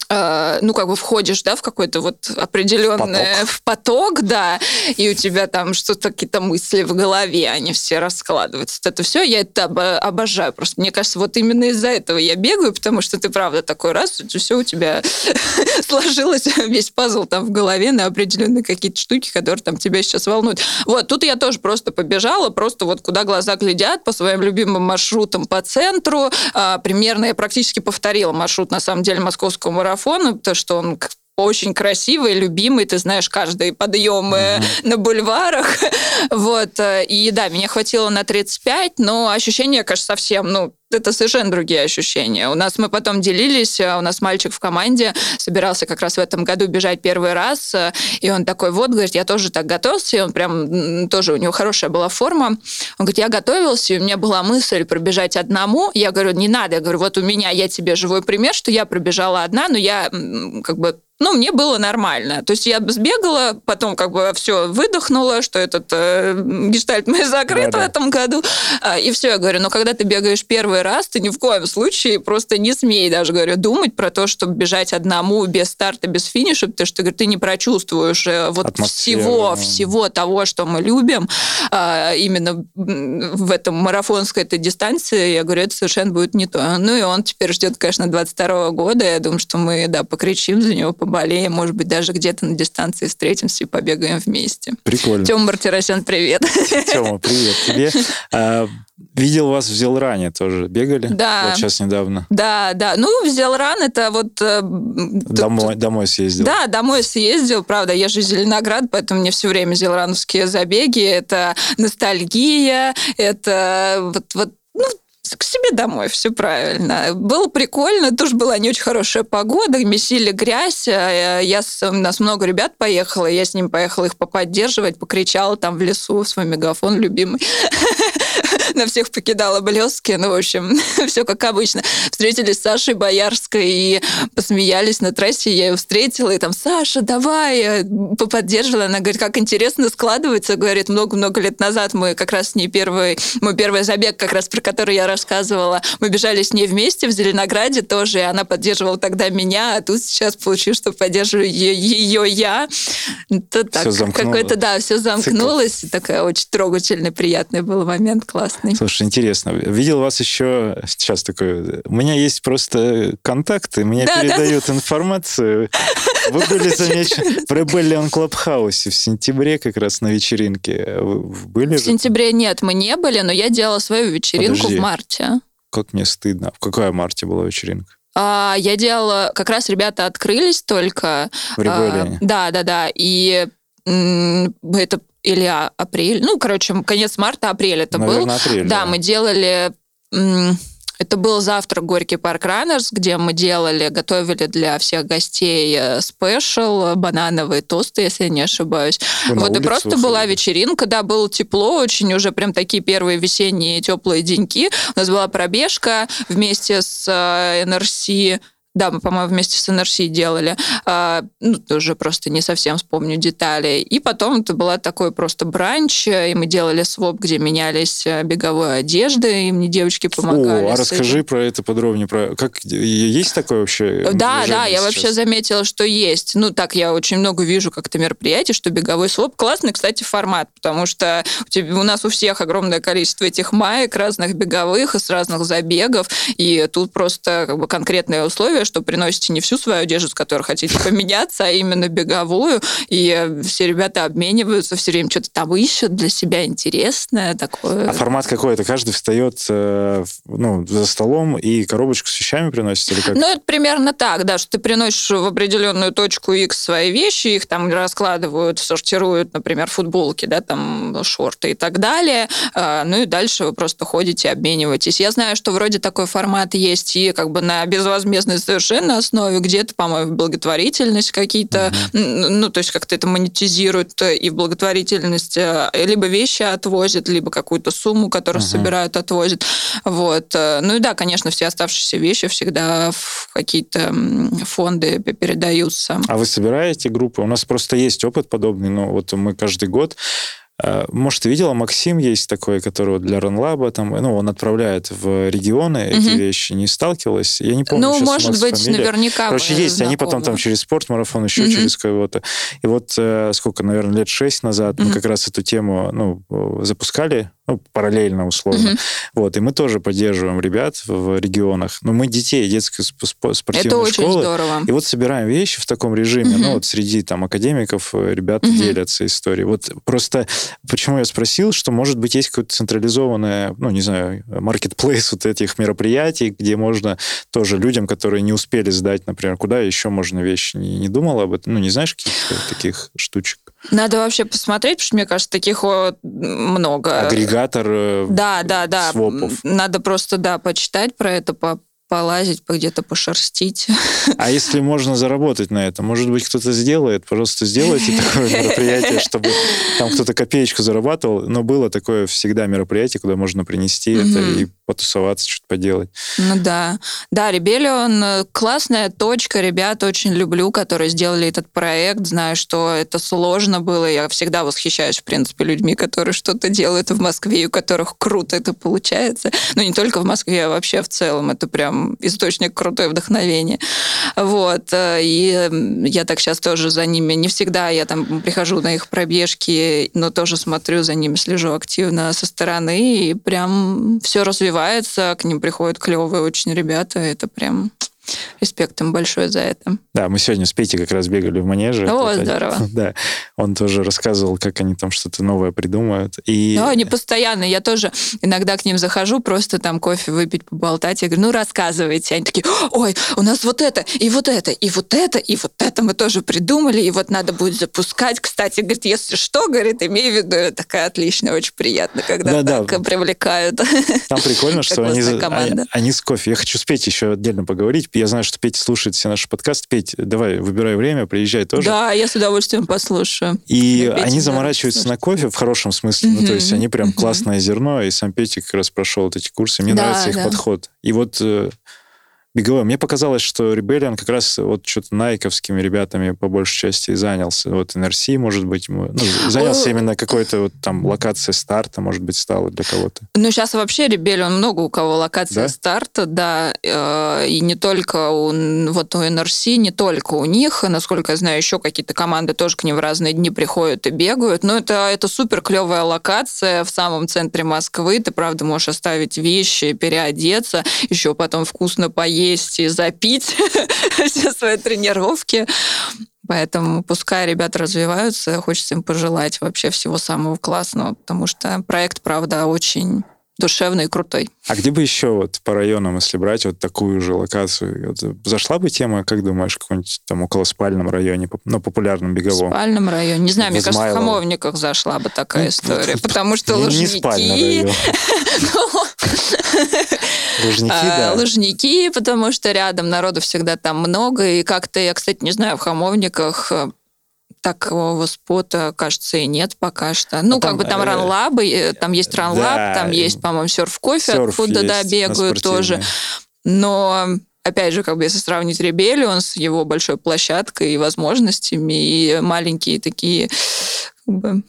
ну, как бы входишь, да, в какой-то вот определенный поток. в поток, да, и у тебя там что-то, какие-то мысли в голове, они все раскладываются. Вот это все, я это обожаю. Просто мне кажется, вот именно из-за этого я бегаю, потому что ты, правда, такой раз, все у тебя <laughs> сложилось, <laughs> весь пазл там в голове на определенные какие-то штуки, которые там тебя сейчас волнуют. Вот, тут я тоже просто побежала, просто вот куда глаза глядят, по своим любимым маршрутам по центру. А, примерно я практически повторила маршрут, на самом деле, московского марафона, потому что он очень красивый, любимый, ты знаешь каждый подъем mm-hmm. на бульварах. <laughs> вот. Э, и да, меня хватило на 35, но ощущения, конечно, совсем, ну, это совершенно другие ощущения. У нас мы потом делились, э, у нас мальчик в команде собирался как раз в этом году бежать первый раз, и он такой, вот, говорит, я тоже так готовился, и он прям, тоже у него хорошая была форма. Он говорит, я готовился, и у меня была мысль пробежать одному. Я говорю, не надо. Я говорю, вот у меня, я тебе живой пример, что я пробежала одна, но я как бы ну, мне было нормально. То есть я сбегала, потом как бы все выдохнула, что этот э, гештальт мы закрыт да, в этом году. А, и все, я говорю, но когда ты бегаешь первый раз, ты ни в коем случае просто не смей даже, говорю, думать про то, чтобы бежать одному без старта, без финиша, потому что, говорю, ты не прочувствуешь э, вот Атмосфера, всего, да. всего того, что мы любим, а, именно в этом марафонской этой дистанции, я говорю, это совершенно будет не то. Ну и он теперь ждет, конечно, 22 года, я думаю, что мы, да, покричим за него, поболеем, может быть, даже где-то на дистанции встретимся и побегаем вместе. Прикольно. Тёма Мартиросян, привет. Тёма, привет тебе. А, видел вас в Зелране тоже. Бегали? Да. Вот сейчас недавно. Да, да. Ну, в Зелран это вот... Э, домой, тут... домой съездил. Да, домой съездил. Правда, я же Зеленоград, поэтому мне все время зелрановские забеги. Это ностальгия, это вот, вот ну, к себе домой, все правильно. Было прикольно, тоже была не очень хорошая погода, месили грязь. Э, я, у нас много ребят поехало, я с ним поехала их поподдерживать, покричала там в лесу свой мегафон любимый. <laughs> <laughs> На всех покидала блески. Ну, в общем, <laughs> все как обычно. Встретились с Сашей Боярской и посмеялись на трассе. Я ее встретила, и там, Саша, давай, поподдерживала. Она говорит, как интересно складывается. Говорит, много-много лет назад мы как раз с ней первый, мой первый забег, как раз про который я рассказывала. Мы бежали с ней вместе в Зеленограде тоже, и она поддерживала тогда меня, а тут сейчас получилось, что поддерживаю ее я. Это так, какой-то, да, все замкнулось. Цикл. Такая очень трогательный, приятный был момент, классный. Слушай, интересно. Видел вас еще, сейчас такое, у меня есть просто контакты, мне да, передают да. информацию. Вы были замечены в Rebellion Clubhouse в сентябре как раз на вечеринке. Вы были? В сентябре нет, мы не были, но я делала свою вечеринку Подожди. в марте. Как мне стыдно. В какой марте была вечеринка? А, я делала, как раз ребята открылись только. В. А, да, да, да. И это или апрель, ну, короче, конец марта, апрель это Наверное, был. Апрель, да, да, мы делали это был завтра Горький парк Раннерс, где мы делали, готовили для всех гостей э, спешл, банановые тосты, если я не ошибаюсь. Вы вот и просто выходили? была вечеринка, да, было тепло, очень уже прям такие первые весенние теплые деньки. У нас была пробежка вместе с NRC э, да, мы, по-моему, вместе с NRC делали. А, ну, тоже просто не совсем вспомню детали. И потом это была такой просто бранч, и мы делали своп, где менялись э, беговой одежды, и мне девочки помогали. О, а расскажи про это подробнее. Про... Как есть такое вообще? Да, да, я вообще заметила, что есть. Ну, так, я очень много вижу как-то мероприятий, что беговой своп классный, кстати, формат, потому что у, тебя, у нас у всех огромное количество этих маек разных беговых, из разных забегов, и тут просто как бы конкретные условия, что приносите не всю свою одежду, с которой хотите <laughs> поменяться, а именно беговую, и все ребята обмениваются, все время что-то там ищут для себя интересное такое. А формат какой? Это каждый встает э, ну, за столом и коробочку с вещами приносит? Или как? Ну, это примерно так, да, что ты приносишь в определенную точку X свои вещи, их там раскладывают, сортируют, например, футболки, да, там шорты и так далее. А, ну и дальше вы просто ходите, обмениваетесь. Я знаю, что вроде такой формат есть и как бы на безвозмездной совершенно основе, где-то, по-моему, благотворительность какие-то, mm-hmm. ну, то есть как-то это монетизируют и в благотворительность э, либо вещи отвозят, либо какую-то сумму, которую uh-huh. собирают, отвозят. Вот. Э, ну и да, конечно, все оставшиеся вещи всегда в какие-то фонды передаются. А вы собираете группы? У нас просто есть опыт подобный, но вот мы каждый год Э, может, ты видела, Максим есть такой, который для Ранлаба, там, ну, он отправляет в регионы угу. эти вещи. Не сталкивалась? Я не помню Ну, может быть, фамилия. наверняка Короче, есть. Знакомы. Они потом там через спортмарафон, еще угу. через кого-то. И вот э, сколько, наверное, лет шесть назад угу. мы как раз эту тему ну, запускали ну, параллельно условно. Угу. Вот, и мы тоже поддерживаем ребят в регионах. Но мы детей детской спортивной Это очень школы. здорово. И вот собираем вещи в таком режиме. Угу. Ну, вот среди там академиков э, ребята угу. делятся историей. Вот просто почему я спросил, что, может быть, есть какое-то централизованное, ну, не знаю, маркетплейс вот этих мероприятий, где можно тоже людям, которые не успели сдать, например, куда еще можно вещи, не, не думала об этом? Ну, не знаешь каких-то таких штучек? Надо вообще посмотреть, потому что, мне кажется, таких много. Агрегатор э, да, да, да. свопов. Надо просто, да, почитать про это, по полазить, где-то пошерстить. А если можно заработать на это? Может быть, кто-то сделает? Пожалуйста, сделайте такое мероприятие, чтобы там кто-то копеечку зарабатывал. Но было такое всегда мероприятие, куда можно принести это и потусоваться, что-то поделать. Ну да. Да, Ребелион э, классная точка. Ребят очень люблю, которые сделали этот проект. Знаю, что это сложно было. Я всегда восхищаюсь, в принципе, людьми, которые что-то делают в Москве, у которых круто это получается. Но не только в Москве, а вообще в целом. Это прям источник крутое вдохновение. Вот. Э, и я так сейчас тоже за ними. Не всегда я там прихожу на их пробежки, но тоже смотрю за ними, слежу активно со стороны, и прям все развивается, к ним приходят клевые очень ребята, это прям Респект им большое за это. Да, мы сегодня с Петей как раз бегали в манеже. О, это, здорово. <laughs> Да, он тоже рассказывал, как они там что-то новое придумают. И... Да, они постоянно. Я тоже иногда к ним захожу, просто там кофе выпить, поболтать. Я говорю, ну, рассказывайте. Они такие, ой, у нас вот это, и вот это, и вот это, и вот это мы тоже придумали, и вот надо будет запускать. Кстати, говорит, если что, говорит, имей в виду, такая отличная, очень приятно, когда да, так да. привлекают. Там прикольно, что они, они, они с кофе. Я хочу с Петей еще отдельно поговорить я знаю, что Петя слушает все наши подкасты. Петь, давай, выбирай время, приезжай тоже. Да, я с удовольствием послушаю. И они заморачиваются на кофе в хорошем смысле. Ну, то есть они прям классное зерно, и сам Петя как раз прошел вот эти курсы. Мне нравится их подход. И вот э, беговой. Мне показалось, что Rebellion как раз вот что-то найковскими ребятами по большей части занялся. Вот NRC, может быть, ну, занялся именно какой-то вот там локацией старта, может быть, стало для кого-то. Ну, сейчас вообще Rebellion много у кого локация да? старта, да, э, и не только у, вот у NRC, не только у них, насколько я знаю, еще какие-то команды тоже к ним в разные дни приходят и бегают, но это, это супер клевая локация в самом центре Москвы, ты, правда, можешь оставить вещи, переодеться, еще потом вкусно поесть, поесть и запить <laughs> все свои тренировки. Поэтому пускай ребята развиваются, хочется им пожелать вообще всего самого классного, потому что проект, правда, очень душевный и крутой. А где бы еще вот по районам, если брать вот такую же локацию, вот зашла бы тема, как думаешь, в каком-нибудь там около спальном районе, ну, популярном беговом? В спальном районе. Не знаю, мне кажется, в Хамовниках зашла бы такая ну, история, потому что лужники... <laughs> Лужники, да. Лужники, потому что рядом народу всегда там много, и как-то, я, кстати, не знаю, в Хамовниках э, такого спота, кажется, и нет пока что. Ну, а как там, бы там э, ранлабы, э, там есть ранлаб, да, там есть, по-моему, серф-кофе, откуда, да, бегают тоже. Но опять же, как бы если сравнить Ребелион с его большой площадкой и возможностями, и маленькие такие как бы,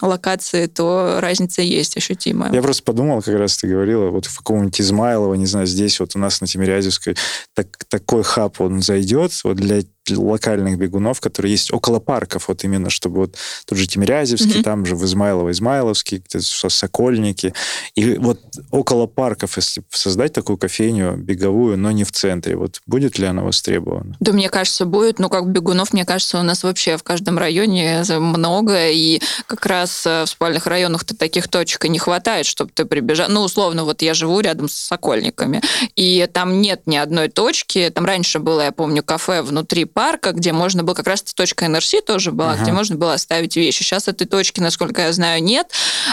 локации, то разница есть ощутимая. Я просто подумал, как раз ты говорила, вот в каком-нибудь Измайлово, не знаю, здесь вот у нас на Тимирязевской так, такой хаб, он зайдет вот для локальных бегунов, которые есть около парков, вот именно, чтобы вот тут же Тимирязевский, mm-hmm. там же в Измайлово, Измайловский, Сокольники. И вот около парков, если создать такую кофейню беговую, но не в центре, вот будет ли она востребована? Да, мне кажется, будет. Ну, как бегунов, мне кажется, у нас вообще в каждом районе много, и как раз э, в спальных районах-то таких точек и не хватает, чтобы ты прибежал. Ну, условно, вот я живу рядом с Сокольниками, и там нет ни одной точки. Там раньше было, я помню, кафе внутри парка, где можно было, как раз точка НРС тоже была, ага. где можно было оставить вещи. Сейчас этой точки, насколько я знаю, нет.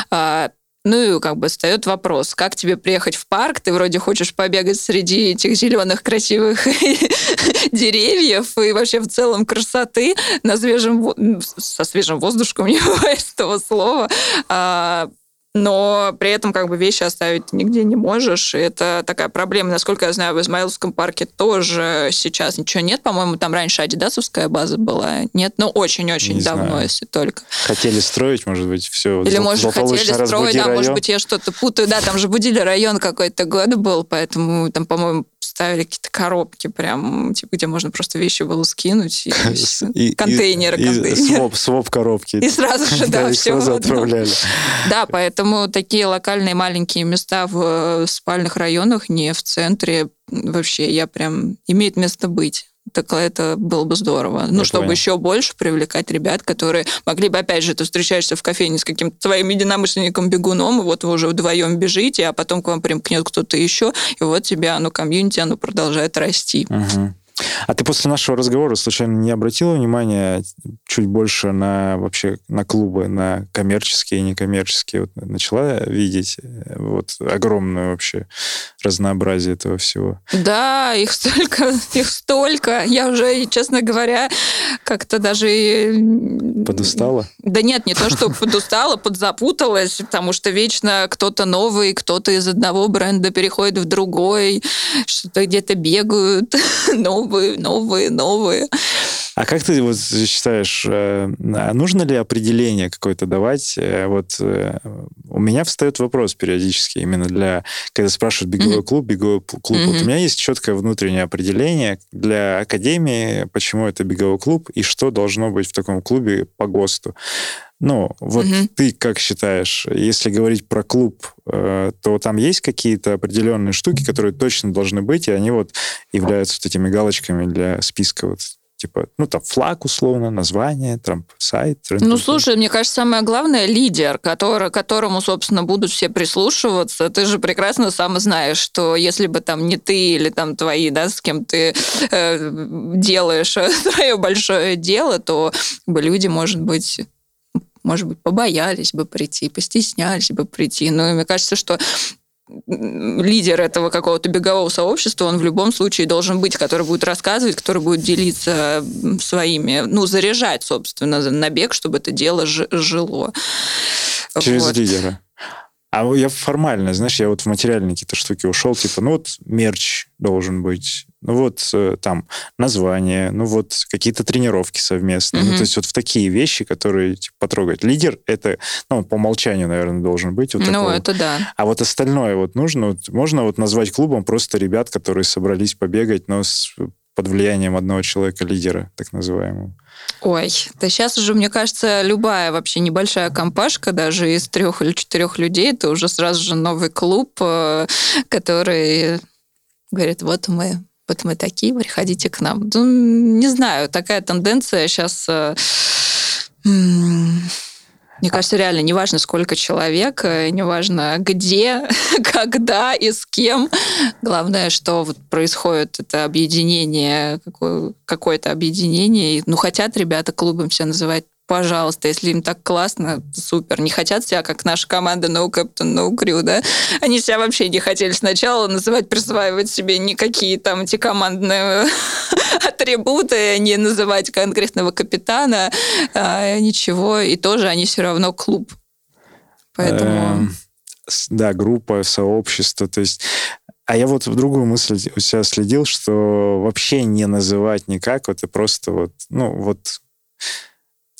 А, ну и как бы встает вопрос, как тебе приехать в парк, ты вроде хочешь побегать среди этих зеленых красивых <laughs> деревьев и вообще в целом красоты на свежем, со свежим воздушком, <laughs> не бывает этого слова, а, но при этом как бы вещи оставить нигде не можешь. И это такая проблема. Насколько я знаю, в Измаиловском парке тоже сейчас ничего нет. По-моему, там раньше адидасовская база была. Нет, ну очень-очень давно, знаю. если только. Хотели строить, может быть, все. Или, может, хотели строить, да, может быть, я что-то путаю. Да, там же Будили район какой-то год был, поэтому там, по-моему, ставили какие-то коробки прям, типа, где можно просто вещи было скинуть. И, <laughs> контейнеры, контейнеры. Своп, коробки. И сразу же, <laughs> да, все. Да, поэтому такие локальные маленькие места в э, спальных районах, не в центре, вообще, я прям... Имеет место быть так это было бы здорово. Ну, чтобы понял. еще больше привлекать ребят, которые могли бы, опять же, ты встречаешься в кофейне с каким-то твоим единомышленником-бегуном, и вот вы уже вдвоем бежите, а потом к вам примкнет кто-то еще, и вот тебя, оно комьюнити, оно продолжает расти. Угу. А ты после нашего разговора случайно не обратила внимания чуть больше на вообще на клубы, на коммерческие и некоммерческие? Вот начала видеть э, вот огромное вообще разнообразие этого всего. Да, их столько, <laughs> их столько. Я уже, честно говоря, как-то даже... Подустала? Да нет, не то, что подустала, подзапуталась, потому что вечно кто-то новый, кто-то из одного бренда переходит в другой, что-то где-то бегают, <laughs> новые, новые, новые. А как ты вот считаешь, э, нужно ли определение какое-то давать? Э, вот э, у меня встает вопрос периодически именно для, когда спрашивают беговой mm-hmm. клуб, беговой клуб. Mm-hmm. Вот у меня есть четкое внутреннее определение для академии, почему это беговой клуб и что должно быть в таком клубе по ГОСТу. Ну, вот угу. ты как считаешь, если говорить про клуб, э, то там есть какие-то определенные штуки, которые точно должны быть, и они вот являются вот этими галочками для списка вот типа, ну, там, флаг условно, название, там, сайт. Ну, слушай, мне кажется, самое главное — лидер, который, которому, собственно, будут все прислушиваться. Ты же прекрасно сам знаешь, что если бы там не ты или там твои, да, с кем ты э, делаешь <laughs> свое большое дело, то бы люди, может быть, может быть, побоялись бы прийти, постеснялись бы прийти. Но мне кажется, что лидер этого какого-то бегового сообщества, он в любом случае должен быть, который будет рассказывать, который будет делиться своими, ну, заряжать, собственно, на бег, чтобы это дело жило. Через вот. лидера. А я формально, знаешь, я вот в материальные какие-то штуки ушел, типа, ну вот мерч должен быть, ну вот э, там название, ну вот какие-то тренировки совместные. Mm-hmm. Ну, то есть вот в такие вещи, которые типа, потрогать. Лидер это, ну, по умолчанию, наверное, должен быть. Вот ну, такого. это да. А вот остальное вот нужно, вот, можно вот назвать клубом просто ребят, которые собрались побегать, но с, под влиянием одного человека-лидера, так называемого. Ой, да сейчас уже, мне кажется, любая вообще небольшая компашка, даже из трех или четырех людей, это уже сразу же новый клуб, э, который говорит, вот мы вот мы такие, приходите к нам. Ну, не знаю, такая тенденция сейчас э, мне кажется, реально неважно, сколько человек, э, неважно где, <laughs> когда и с кем. Главное, что вот происходит это объединение, какое-то объединение. Ну, хотят ребята клубом все называть пожалуйста, если им так классно, супер. Не хотят себя, как наша команда No Captain, No Crew, да? Они себя вообще не хотели сначала называть, присваивать себе никакие там эти командные <laughs> атрибуты, не называть конкретного капитана, а, ничего. И тоже они все равно клуб. Поэтому... Эм, да, группа, сообщество. То есть а я вот в другую мысль у себя следил, что вообще не называть никак, вот и просто вот, ну, вот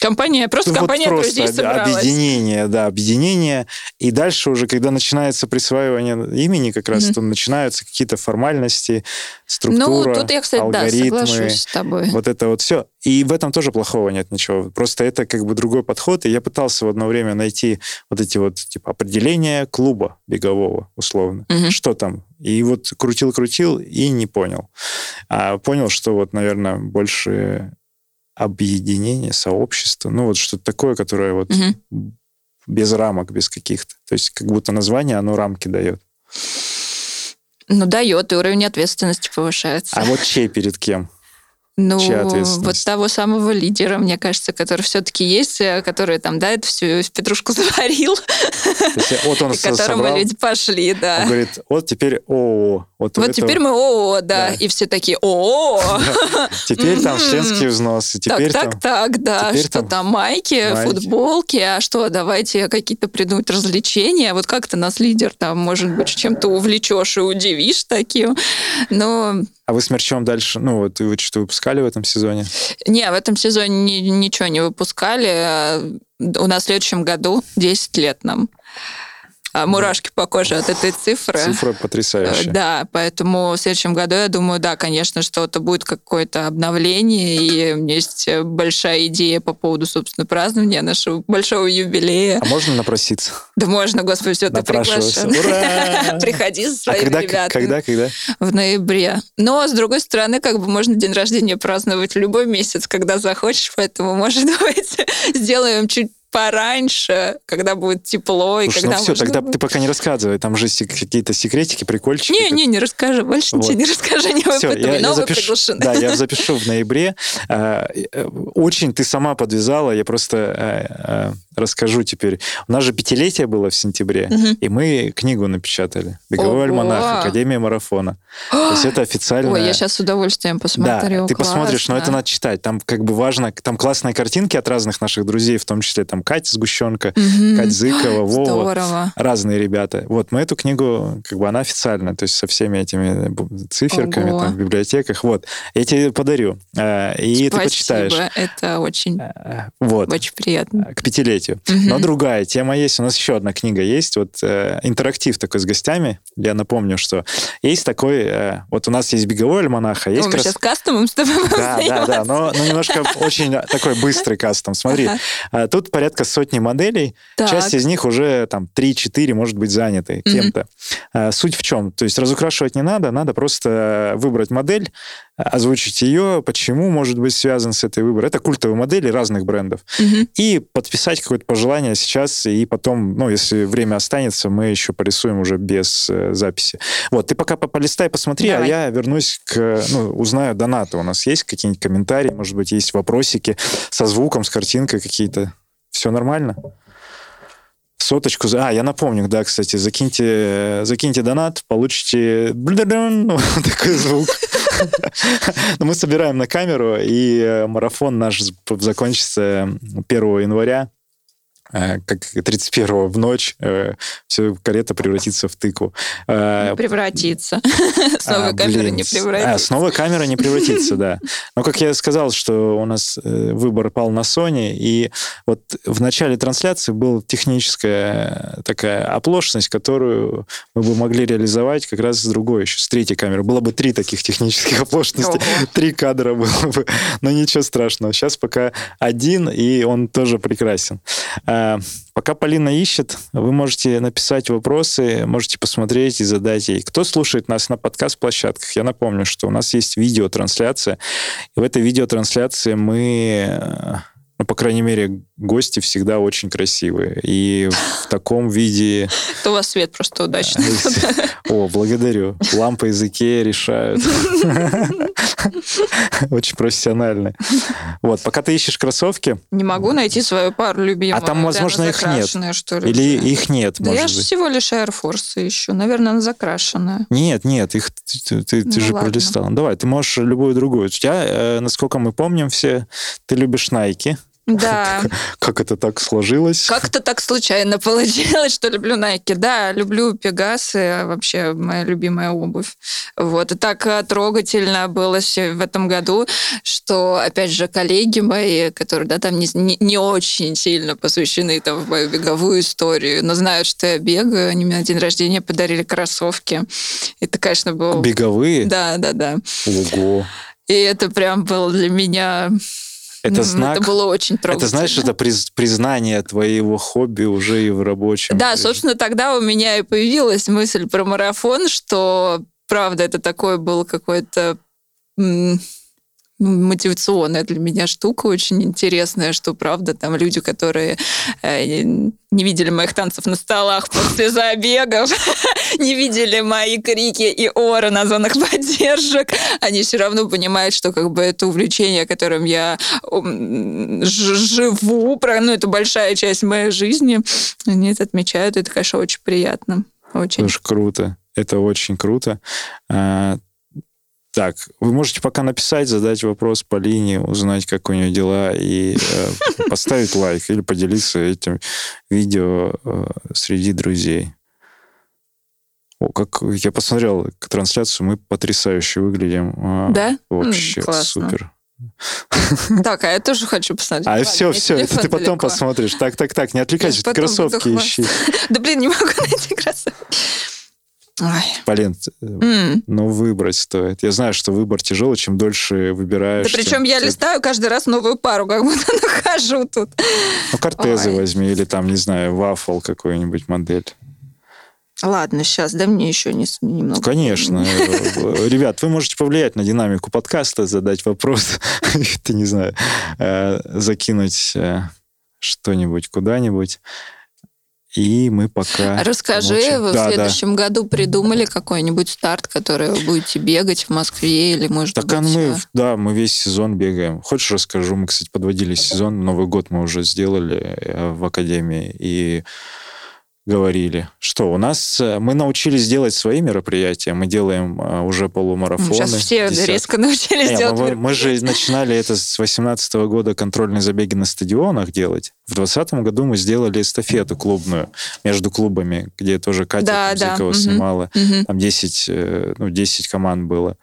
Компания, просто Вот компания просто друзей об- собралась. Объединение, да, объединение. И дальше уже, когда начинается присваивание имени, как раз Мгм. то начинаются какие-то формальности, структура, Ну, тут я, кстати, да, алгоритмы. соглашусь с тобой. Вот это вот все. И в этом тоже плохого нет ничего. Просто это как бы другой подход. И я пытался в одно время найти вот эти вот типа определения клуба бегового, условно. Мгм. Что там? И вот крутил-крутил и не понял. А понял, что вот, наверное, больше объединение, сообщество. Ну, вот что-то такое, которое вот Мгм. без рамок, без каких-то. То есть как будто название, оно рамки дает. Ну, дает, и уровень ответственности повышается. А вот чей перед кем? Ну, вот того самого лидера, мне кажется, который все-таки есть, э, который там, да, это всю петрушку заварил, есть вот он <laughs> и которому собрал, люди пошли, да. он говорит, вот теперь ООО. Вот, Вот этого- теперь мы ООО, да, Да. и все такие ООО. <laughs> Теперь там членские взносы, теперь так, так, да, что там майки, футболки, а что, давайте какие-то придумать развлечения. Вот как ты нас лидер там, может быть, чем-то увлечешь и удивишь таким. Но А вы с мерчом дальше, ну вот вы что выпускали в этом сезоне? не, в этом сезоне ни- ничего не выпускали. У нас в следующем году 10 лет нам. А Мурашки по коже от этой цифры. Цифра Э, потрясающая. Да, поэтому в следующем году, я думаю, да, конечно, что-то будет какое-то обновление, и у меня есть э, большая идея по поводу, собственно, празднования нашего большого юбилея. А можно напроситься? Да можно, господи, все, ты приглашен. Ура! <laughs> Приходи со А своими когда, ребятами когда, когда? в ноябре. Но, с другой стороны, как бы можно день рождения праздновать любой месяц, когда захочешь, поэтому, может <laughs> быть, сделаем чуть пораньше, когда будет тепло, и Слушай, когда ну все, тогда будет- ты пока не рассказывай, там же какие-то секретики, прикольчики. Не, не, не расскажи, больше Вот. ничего не расскажи, не Всё, выпытывай, но вы приглашены. Да, я запишу в ноябре. А, э, Очень ты сама подвязала, я просто э, э, расскажу теперь. У нас же пятилетие было в сентябре, Мгм. и мы книгу напечатали. «Беговой альманах. Академия марафона». То <gasps> есть это официально... Ой, я сейчас с удовольствием посмотрю. Да, ты посмотришь, но это классно. надо читать. Там как бы важно, там классные картинки от разных наших друзей, в том числе там Катя Сгущенка, Мгм. Катя Зыкова, <gasps> Вова. Здорово. Разные ребята. Вот, мы эту книгу, как бы она официальная, то есть со всеми этими циферками Ого. там, в библиотеках. Вот, я тебе подарю. Э, И ты Спасибо, почитаешь. это очень, Э, Вот. очень приятно. К пятилетию. Мгм. Но другая тема есть. У нас еще одна книга есть. Вот э, интерактив такой с гостями. Я напомню, что есть такой... э, вот у нас есть беговой альманах, а есть О, мы крас- сейчас кастомом с тобой Да, да, да, но, но немножко <laughs> очень такой быстрый кастом. Смотри, Ага. а, тут порядка сотни моделей, Так. часть из них уже там 3-4, может быть, заняты кем-то. А, Суть в чем? То есть разукрашивать не надо, надо просто выбрать модель, озвучить ее, почему может быть связан с этой выбором. Это культовые модели разных брендов. Мгм. И подписать какое-то пожелание сейчас, и потом, ну, если время останется, мы еще порисуем уже без э, записи. Вот, ты пока по- полистай, посмотри, Давай. а я вернусь к, ну, узнаю донаты. У нас есть какие-нибудь комментарии, может быть, есть вопросики со звуком, с картинкой какие-то. Все нормально? Соточку. за- А, я напомню, да, кстати, закиньте, э, закиньте донат, получите <laughs> такой звук. Но мы собираем на камеру, и э, марафон наш закончится 1 января, как 31 в ночь, все, карета превратится в тыкву. Э, Превратиться. <laughs> С новой а, блин, не превратиться. А, с новой камерой не превратится, да. <laughs> Но, как я сказал, что у нас э, выбор пал на Sony, и вот в начале трансляции была техническая такая оплошность, которую мы бы могли реализовать как раз с другой еще, с третьей камерой. Было бы три таких технических <laughs> оплошности, Ого. три кадра было бы, но ничего страшного. Сейчас пока один, и он тоже прекрасен. А, Пока Полина ищет, вы можете написать вопросы, можете посмотреть и задать ей. Кто слушает нас на подкаст-площадках? Я напомню, что у нас есть видеотрансляция. И в этой видеотрансляции мы, э, ну, по крайней мере, гости всегда очень красивые. И в таком виде... То у вас свет просто удачный. <laughs> О, благодарю. Лампы из Икеи решают. <laughs> Очень профессионально. Вот, пока ты ищешь кроссовки, Не могу найти свою пару любимую. А там, возможно, их нет. закрашенная, что ли, или их нет, Да я же всего лишь Air Force ищу. Наверное, она закрашенная. Нет, нет, их ты, Ну, же пролистал. Давай, ты можешь любую другую. У тебя, э, насколько мы помним все, ты любишь Nike. Да. <laughs> Как это так сложилось? Как-то так случайно <laughs> получилось, что люблю Nike. Да, люблю Пегасы, вообще моя любимая обувь. Вот. И так э, трогательно было в этом году, что, опять же, коллеги мои, которые, да, там не, не, не очень сильно посвящены там в мою беговую историю, но знают, что я бегаю, они мне на день рождения подарили кроссовки. Это, конечно, было... Беговые? Да, да, да. Ого. И это прям было для меня это ну, знак. Это было очень трогательно. Это, знаешь, это признание твоего хобби уже и в рабочем. Да, собственно, тогда у меня и появилась мысль про марафон, что, правда, это такой был какой-то мотивационная для меня штука, очень интересная, что, правда, там люди, которые э, не видели моих танцев на столах после забегов, <laughs> не видели мои крики и оры на зонах поддержек, они все равно понимают, что как бы это увлечение, которым я живу, ну, это большая часть моей жизни, они это отмечают, это, конечно, очень приятно. Очень. Тоже круто. Это очень круто. Так, вы можете пока написать, задать вопрос по линии, узнать, как у нее дела, и э, поставить лайк или поделиться этим видео э, среди друзей. О, как я посмотрел трансляцию, мы потрясающе выглядим. А, да? Вообще супер. Так, а я тоже хочу посмотреть. А все, все, это ты потом посмотришь. Так, так, так, не отвлекайся, кроссовки ищи. Да блин, не могу <laughs> найти кроссовки. Ой. Полин, mm. ну выбрать стоит. Я знаю, что выбор тяжелый, чем дольше выбираешь. Да причем я листаю каждый раз новую пару, как будто <laughs> нахожу тут. Ну, кортезы Ой. возьми, или там, не знаю, вафл какую-нибудь модель. Ладно, сейчас, да мне еще не, немного. Конечно. <laughs> Ребят, вы можете повлиять на динамику подкаста, задать вопрос, <laughs> ты не знаю, э, закинуть э, что-нибудь куда-нибудь. И мы пока... Расскажи, молчим. вы да, в следующем да. году придумали какой-нибудь старт, который вы будете бегать в Москве или, может так быть... Так мы, да, мы весь сезон бегаем. Хочешь, расскажу? Мы, кстати, подводили сезон. Новый год мы уже сделали э, в Академии. И говорили, что у нас э, мы научились делать свои мероприятия, мы делаем э, уже полумарафоны. Сейчас все десят... резко <laughs> научились Не, делать. Мы, мы же начинали это с 2018 года контрольные забеги на стадионах делать. В 2020 году мы сделали эстафету клубную между клубами, где тоже Катя да, Зыкова да. снимала. Угу. Там 10, э, ну, 10 команд было.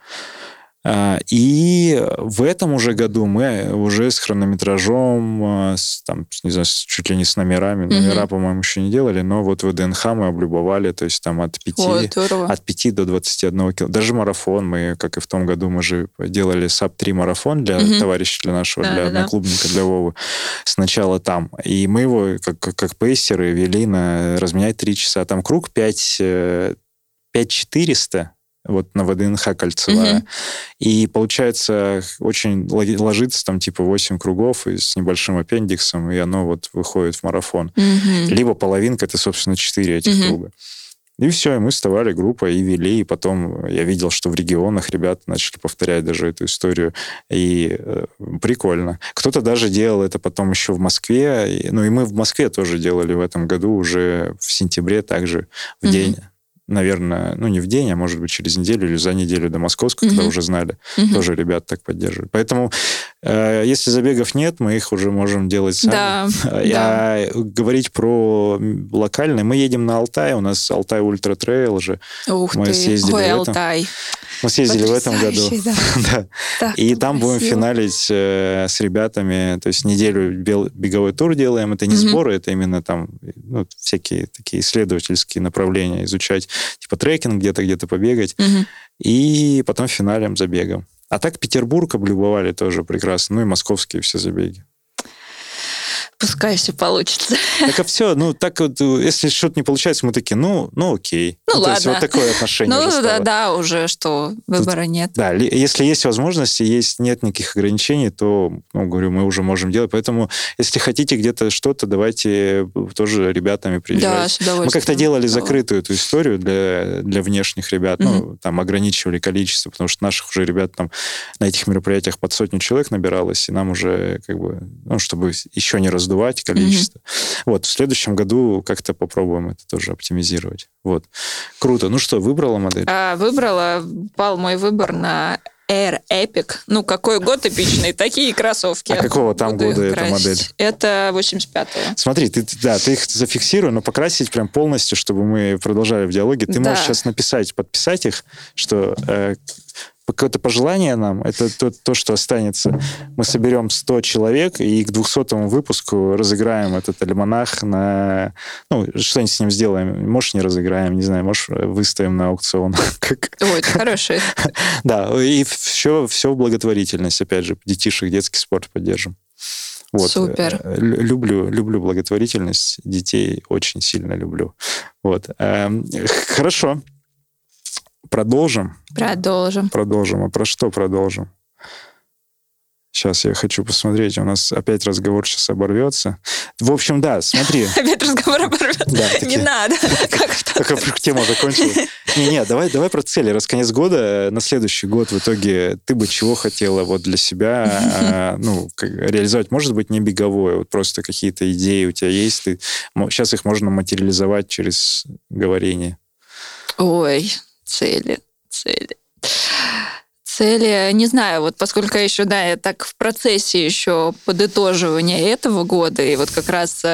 А, и в этом уже году мы уже с хронометражом, а, с, там, не знаю, чуть ли не с номерами, угу. номера, по-моему, еще не делали, но вот в ДНХ мы облюбовали, то есть там от 5, Ой, от 5 до 21 километра. Даже марафон мы, как и в том году, мы же делали sub-3 марафон для угу. товарища, для нашего, да, для одноклубника, да. для Вовы. Сначала там. И мы его, как, как, как пейсеры, вели на разменять 3 часа. Там круг 5, 5400, вот на ВДНХ кольцевая. Угу. И получается, очень ложится там типа 8 кругов и с небольшим аппендиксом, и оно вот выходит в марафон. Угу. Либо половинка, это, собственно, 4 этих угу. круга. И все, и мы вставали группой и вели, и потом я видел, что в регионах ребята начали повторять даже эту историю, и э, прикольно. Кто-то даже делал это потом еще в Москве, и, ну и мы в Москве тоже делали в этом году уже в сентябре также в mm-hmm. день наверное, ну, не в день, а может быть через неделю или за неделю до московского, mm-hmm. когда уже знали, mm-hmm. тоже ребят так поддерживали. Поэтому, если забегов нет, мы их уже можем делать сами. Да, а да. говорить про локальные, мы едем на Алтай, у нас Алтай Ultra Trail же. Ух мы ты, съездили ой, в этом. Алтай. Мы съездили в этом году. <laughs> Да. да. Так, и там красиво. будем финалить э, с ребятами, то есть неделю бел, беговой тур делаем. Это не mm-hmm. сборы, это именно там ну, всякие такие исследовательские направления изучать типа трекинг где-то, где-то побегать. Угу. И потом финалем забегом. А так Петербург облюбовали тоже прекрасно. Ну и московские все забеги. Пускай все получится. Так а все, ну так вот, если что-то не получается, мы такие, ну, ну окей. Ну, ну ладно. То есть вот такое отношение Ну да, да, уже что, выбора Тут, нет. Да, если есть возможности, есть нет никаких ограничений, то, ну, говорю, мы уже можем делать. Поэтому, если хотите где-то что-то, давайте тоже ребятами приезжать. Да, с удовольствием. Мы как-то делали закрытую эту историю для, для внешних ребят, угу. ну, там ограничивали количество, потому что наших уже ребят там на этих мероприятиях под сотню человек набиралось, и нам уже как бы, ну, чтобы еще не раздумывать раздувать количество. Mm-hmm. Вот, в следующем году как-то попробуем это тоже оптимизировать. Вот. Круто. Ну что, выбрала модель? А, выбрала. Пал мой выбор на Air Epic. Ну, какой год эпичный, такие кроссовки. А какого там Буду года эта модель? Это 85-го. Смотри, ты, да, ты их зафиксируй, но покрасить прям полностью, чтобы мы продолжали в диалоге. Ты Да. можешь сейчас написать, подписать их, что э, какое-то пожелание нам, это то, то, что останется. Мы соберем 100 человек и к 200 выпуску разыграем этот альманах на... Ну, что-нибудь с ним сделаем. Может, не разыграем, не знаю, может, выставим на аукцион. <laughs> Как- Ой, это хороший. <laughs> Да, и все, все в благотворительность, опять же, детишек, детский спорт поддержим. Вот. Супер. Э, лю- Люблю, люблю благотворительность, детей очень сильно люблю. Вот. Эм, Хорошо. Продолжим. Продолжим. Продолжим. А про что продолжим? Сейчас я хочу посмотреть. У нас опять разговор сейчас оборвется. В общем, да, смотри. <laughs> Опять разговор оборвется. Да, Не надо. <laughs> Как тема закончилась. Не-не, давай, давай про цели. Раз конец года, на следующий год в итоге ты бы чего хотела вот для себя <laughs> а, ну, реализовать? Может быть, не беговое, вот просто какие-то идеи у тебя есть. Ты, сейчас их можно материализовать через говорение. Ой, цели, цели. Цели, не знаю, вот поскольку я еще, да, я так в процессе еще подытоживания этого года, и вот как раз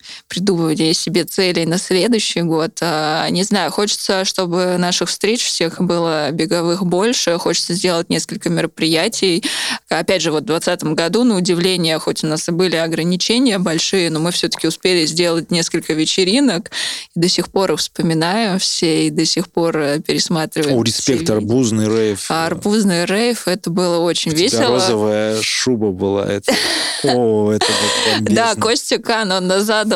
м, придумывания себе целей на следующий год. А, Не знаю, хочется, чтобы наших встреч всех было беговых больше, хочется сделать несколько мероприятий. Опять же, вот в 2020 году, на удивление, хоть у нас и были ограничения большие, но мы все-таки успели сделать несколько вечеринок, и до сих пор вспоминаю все, и до сих пор э, пересматриваю. О, все респект, видео. арбузный рейв. А арбузный рейв, это было очень У весело. розовая шуба была. Это... <laughs> О, это. Да, Костя Кан, он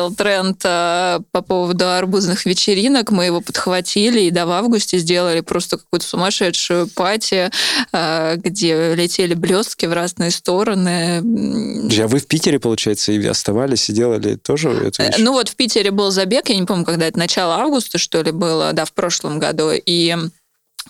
задал тренд э, по поводу арбузных вечеринок. Мы его подхватили и да, в августе сделали просто какую-то сумасшедшую пати, э, где летели блестки в разные стороны. А вы в Питере, получается, и оставались, и делали тоже эту Э, вещь? Ну вот в Питере был забег, я не помню, когда это, начало августа, что ли, было, да, в прошлом году, и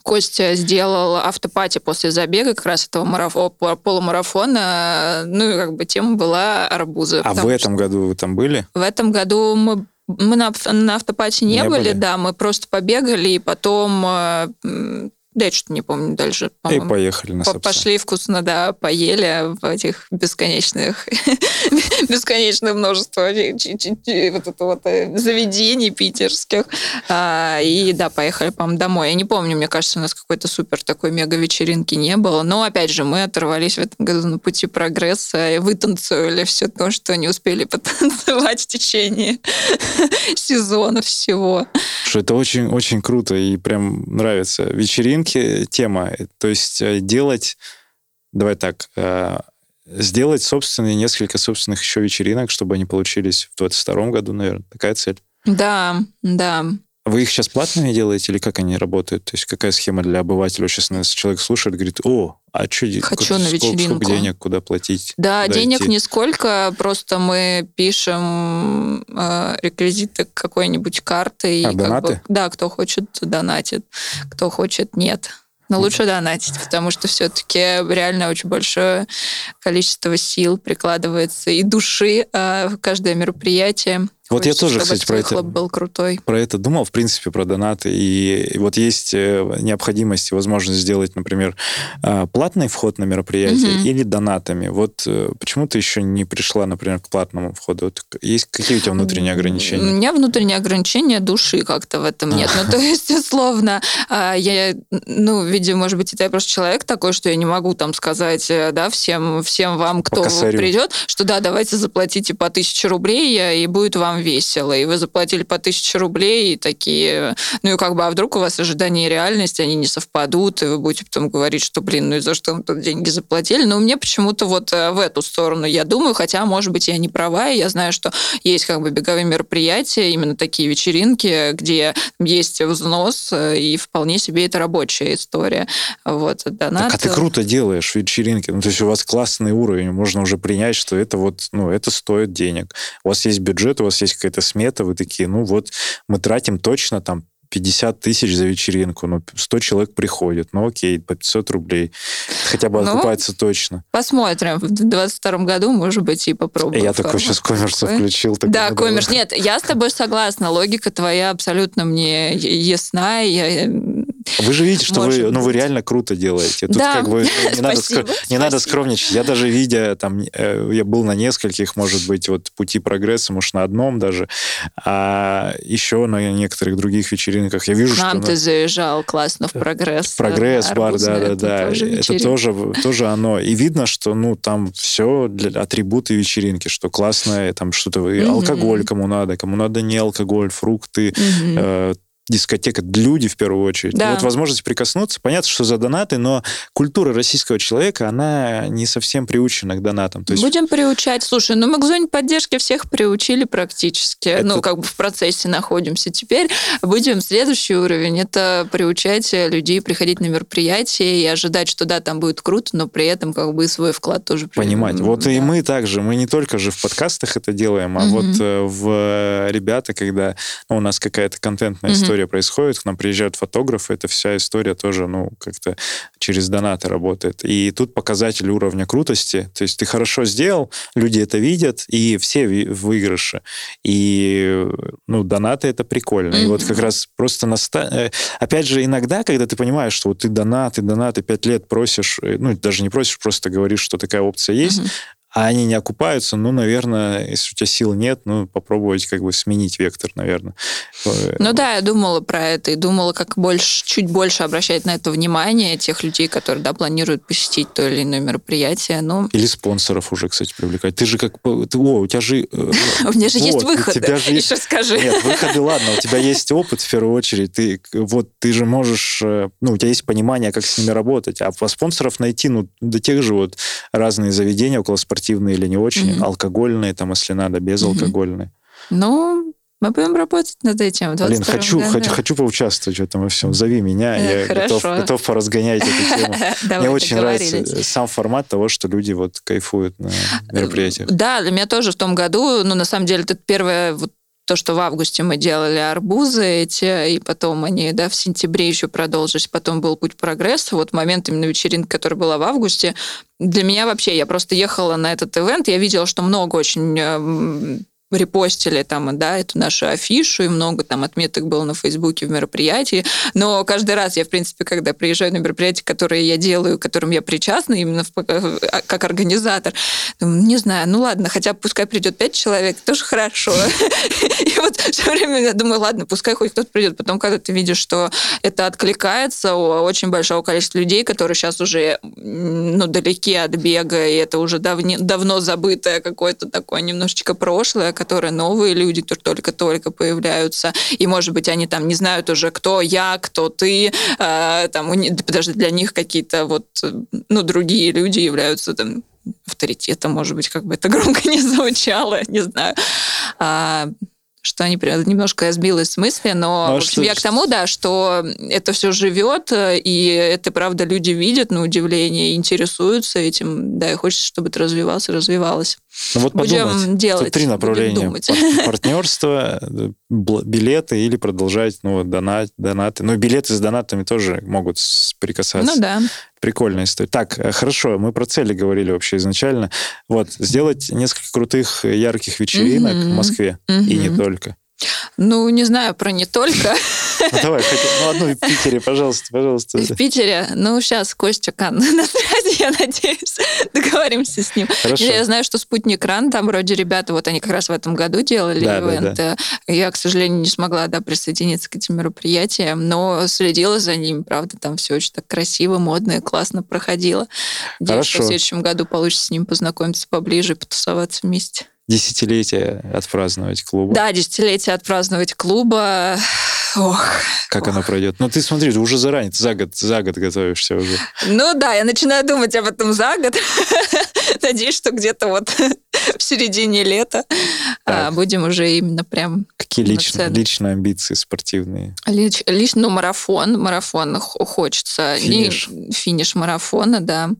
Костя сделал автопати после забега, как раз этого марафо- по- полумарафона. Ну, и как бы тема была арбузы. а в этом году вы там были? В этом году мы, мы на, на автопате не, Не были, были? да, мы просто побегали, и потом, э, да, я что-то не помню дальше, И по-моему. поехали на По-. Пошли вкусно, да, поели в этих бесконечных, <laughs> бесконечное множество вот это вот э, заведений питерских. А, И да, поехали, по-моему, домой. Я не помню, мне кажется, у нас какой-то супер такой мега-вечеринки не было. Но, опять же, мы оторвались в этом году на пути прогресса и вытанцевали все то, что не успели <laughs> потанцевать в течение <laughs> сезона всего. Что это очень, очень круто и прям нравится. Вечеринки тема. То есть э, делать, давай так, э, сделать собственные, несколько собственных еще вечеринок, чтобы они получились в 22 году, наверное. Такая цель. Да, да. Вы их сейчас платными делаете или как они работают? То есть какая схема для обывателя? Сейчас нас человек слушает, говорит, о, а что, Хочу на сколько, вечеринку». сколько денег, куда платить? Да, куда денег идти? нисколько, просто мы пишем э, реквизиты какой-нибудь карты. И А, как донаты? бы- да, кто хочет, донатит, кто хочет, нет. Но лучше донатить, потому что все-таки реально очень большое количество сил прикладывается и души э, в каждое мероприятие. Вот я Хочется, тоже, чтобы кстати, про это- был крутой. про это думал, в принципе, про донаты. И, вот есть э, необходимость и возможность сделать, например, э, платный вход на мероприятие Мгм. или донатами. Вот э, почему ты еще не пришла, например, к платному входу? Вот есть какие у тебя внутренние У ограничения? меня внутренние ограничения души как-то в этом нет. Ну, то есть, условно, а, я, ну, видимо, может быть, это я просто человек такой, что я не могу там сказать, да, всем, всем вам, кто придет, что да, давайте заплатите по тысяче рублей, и будет вам весело. И вы заплатили по тысяче рублей, и такие, ну, и как бы, а вдруг у вас ожидания и реальность, они не совпадут, и вы будете потом говорить, что, блин, ну и за что мы тут деньги заплатили? Но меня почему-то вот э, в эту сторону я думаю, хотя, может быть, я не права, и я знаю, что есть как бы беговые мероприятия, именно такие вечеринки, где есть взнос, э, и вполне себе это рабочая история. Вот, донат. Так, а ты круто делаешь вечеринки. Ну, то есть у вас классный уровень, можно уже принять, что это вот, ну, это стоит денег. У вас есть бюджет, у вас какая-то смета, вы такие, ну, вот мы тратим точно там 50 тысяч за вечеринку, ну, 100 человек приходит, ну, окей, по 500 рублей. Хотя бы Ну, окупается точно. Посмотрим. В 2022 году, может быть, и попробуем. Я такой сейчас коммерса такой. включил. Да, коммерс. Нет, я с тобой согласна. Логика твоя абсолютно мне ясна. Я Вы же видите, что вы, ну, вы реально круто делаете. Тут Да. как бы не, <laughs> надо, Спасибо, скро- не надо скромничать. Я даже видя, там, э, я был на нескольких, может быть, вот пути прогресса, может, на одном даже, а еще на некоторых других вечеринках. Я вижу, нам что... ты на- заезжал классно в прогресс. Прогресс, бар, Арбузная, да, да, это да. тоже Это тоже, тоже оно. И видно, что, ну, там все для атрибуты вечеринки, что классное, там что-то, Мгм. алкоголь кому надо, кому надо не алкоголь, фрукты, Мгм. э, дискотека, люди в первую очередь. Да. Вот возможность прикоснуться. Понятно, что за донаты, но культура российского человека, она не совсем приучена к донатам. То есть Будем приучать. Слушай, ну мы к зоне поддержки всех приучили практически. Это- Ну, как бы в процессе находимся. Теперь будем следующий уровень. Это приучать людей приходить на мероприятия и ожидать, что да, там будет круто, но при этом как бы и свой вклад тоже понимать. Вот и да. мы также, мы не только же в подкастах это делаем, а Мгм. вот э, в э, ребята, когда ну, у нас какая-то контентная история происходит, к нам приезжают фотографы, эта вся история тоже, ну, как-то через донаты работает. И тут показатель уровня крутости, то есть ты хорошо сделал, люди это видят, и все в выигрыше. И, ну, донаты это прикольно. И вот как раз просто наста... э, Опять же, иногда, когда ты понимаешь, что вот ты донаты, донаты, пять лет просишь, э, ну, даже не просишь, просто говоришь, что такая опция есть. А они не окупаются, ну, наверное, если у тебя сил нет, ну, попробовать как бы сменить вектор, наверное. Э, Ну да, я думала про это и думала, как больше, чуть больше обращать на это внимание тех людей, которые да, планируют посетить то или иное мероприятие. Ну, Или спонсоров уже, кстати, привлекать. Ты же как... Ты, о, у тебя же... э, <laughs> у меня же есть выходы. <laughs> Еще скажи. Нет, выходы, ладно, у тебя есть опыт в первую очередь. Ты, вот, ты же можешь, э, ну, у тебя есть понимание, как с ними работать. А по спонсоров найти, ну, до тех же вот разные заведения, около спортивные или не очень, Мгм. алкогольные, там, если надо, безалкогольные. Ну, мы будем работать над этим. Блин, 22 хочу, году. хочу, хочу поучаствовать в этом во всем. Зови меня, Э, я хорошо. готов, готов поразгонять эту тему. <laughs> Мне очень нравится сам формат того, что люди вот кайфуют на мероприятиях. Да, для меня тоже в том году, ну, на самом деле, это первое вот то, что в августе мы делали арбузы эти, и потом они, да, в сентябре еще продолжились, потом был путь прогресса, вот момент именно вечеринки, которая была в августе, для меня вообще, я просто ехала на этот ивент, я видела, что много очень эм, репостили там, да, эту нашу афишу, и много там отметок было на Фейсбуке в мероприятии, но каждый раз я, в принципе, когда приезжаю на мероприятие, которое я делаю, которым я причастна именно в- э, как организатор, думаю, не знаю, ну ладно, хотя пускай придет пять человек, тоже хорошо. И вот все время я думаю, ладно, пускай хоть кто-то придет. Потом, когда ты видишь, что это откликается у очень большого количества людей, которые сейчас уже ну, далеки от бега, и это уже давне- давно забытое какое-то такое немножечко прошлое, которое новые люди тут только-только появляются, и, может быть, они там не знают уже, кто я, кто ты, а, там, даже для них какие-то вот, э, ну, другие люди являются там авторитетом, может быть, как бы это <laughs> громко не звучало, не знаю. А, что они немножко я сбилась с мысли, но Ну, а в общем, что- я к тому, да, что это все живет, э, и это правда люди видят на удивление, интересуются этим, да, и хочется, чтобы это развивалось развивалось. Ну вот Будем подумать. делать, Тут три направления. <laughs> Партнерство, э, билеты или продолжать ну, вот, донат, донаты. Но билеты с донатами тоже могут соприкасаться. Ну да. Прикольная история. Так, э, хорошо, мы про цели говорили вообще изначально. Вот, сделать несколько крутых, ярких вечеринок в Мгм. Москве. И не только. Ну, не знаю про не только. Ну, давай, хотя- ну, одну в <laughs> Питере, пожалуйста, пожалуйста. В Питере, ну, сейчас Костя Кан <laughs> на связи, я надеюсь, <laughs> договоримся с ним. Хорошо. Я знаю, что спутник Ран, там вроде ребята, вот они как раз в этом году делали Да, да, ивент. да. Я, к сожалению, не смогла да, присоединиться к этим мероприятиям, но следила за ними, правда, там все очень так красиво, модно и классно проходило. Надеюсь, Хорошо. в следующем году получится с ним познакомиться поближе и потусоваться вместе. Десятилетие отпраздновать клуба. Да, десятилетие отпраздновать клуба. Ох, Как оно пройдет? Ну, ты смотри, ты уже заранее, ты за год, за год готовишься уже. Ну да, я начинаю думать об этом за год. <laughs> Надеюсь, что где-то вот <laughs> в середине лета а, будем уже именно прям Какие личные, личные амбиции спортивные? лич, лич- ну, марафон, марафон хочется. Финиш. финиш марафона, да.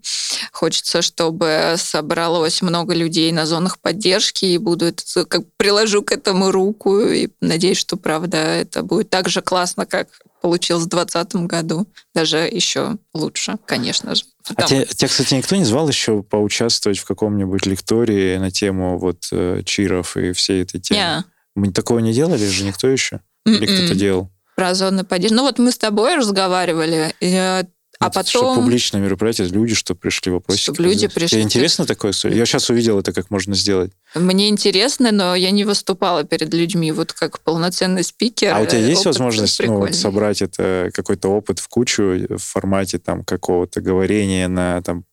Хочется, чтобы собралось много людей на зонах поддержки, и буду это, как приложу к этому руку, и надеюсь, что, правда, это будет так же классно, как получилось в 2020 году. Даже еще лучше, конечно же. А те- тебя, кстати, никто не звал еще поучаствовать в каком-нибудь лектории на тему вот э, чиров и всей этой темы? Не. Мы такого не делали же никто еще? Или М-м. кто-то делал? про зоны поддержки. Ну вот мы с тобой разговаривали, и, а Это потом... Что публичное мероприятие, люди, что пришли вопросы. Чтоб люди пришли. Тебе интересно такое? Я сейчас увидел это, как можно сделать. Мне интересно, но я не выступала перед людьми вот как полноценный спикер. А у тебя есть Опыт возможность ну, вот, собрать это какой-то опыт в кучу в формате там какого-то говорения на там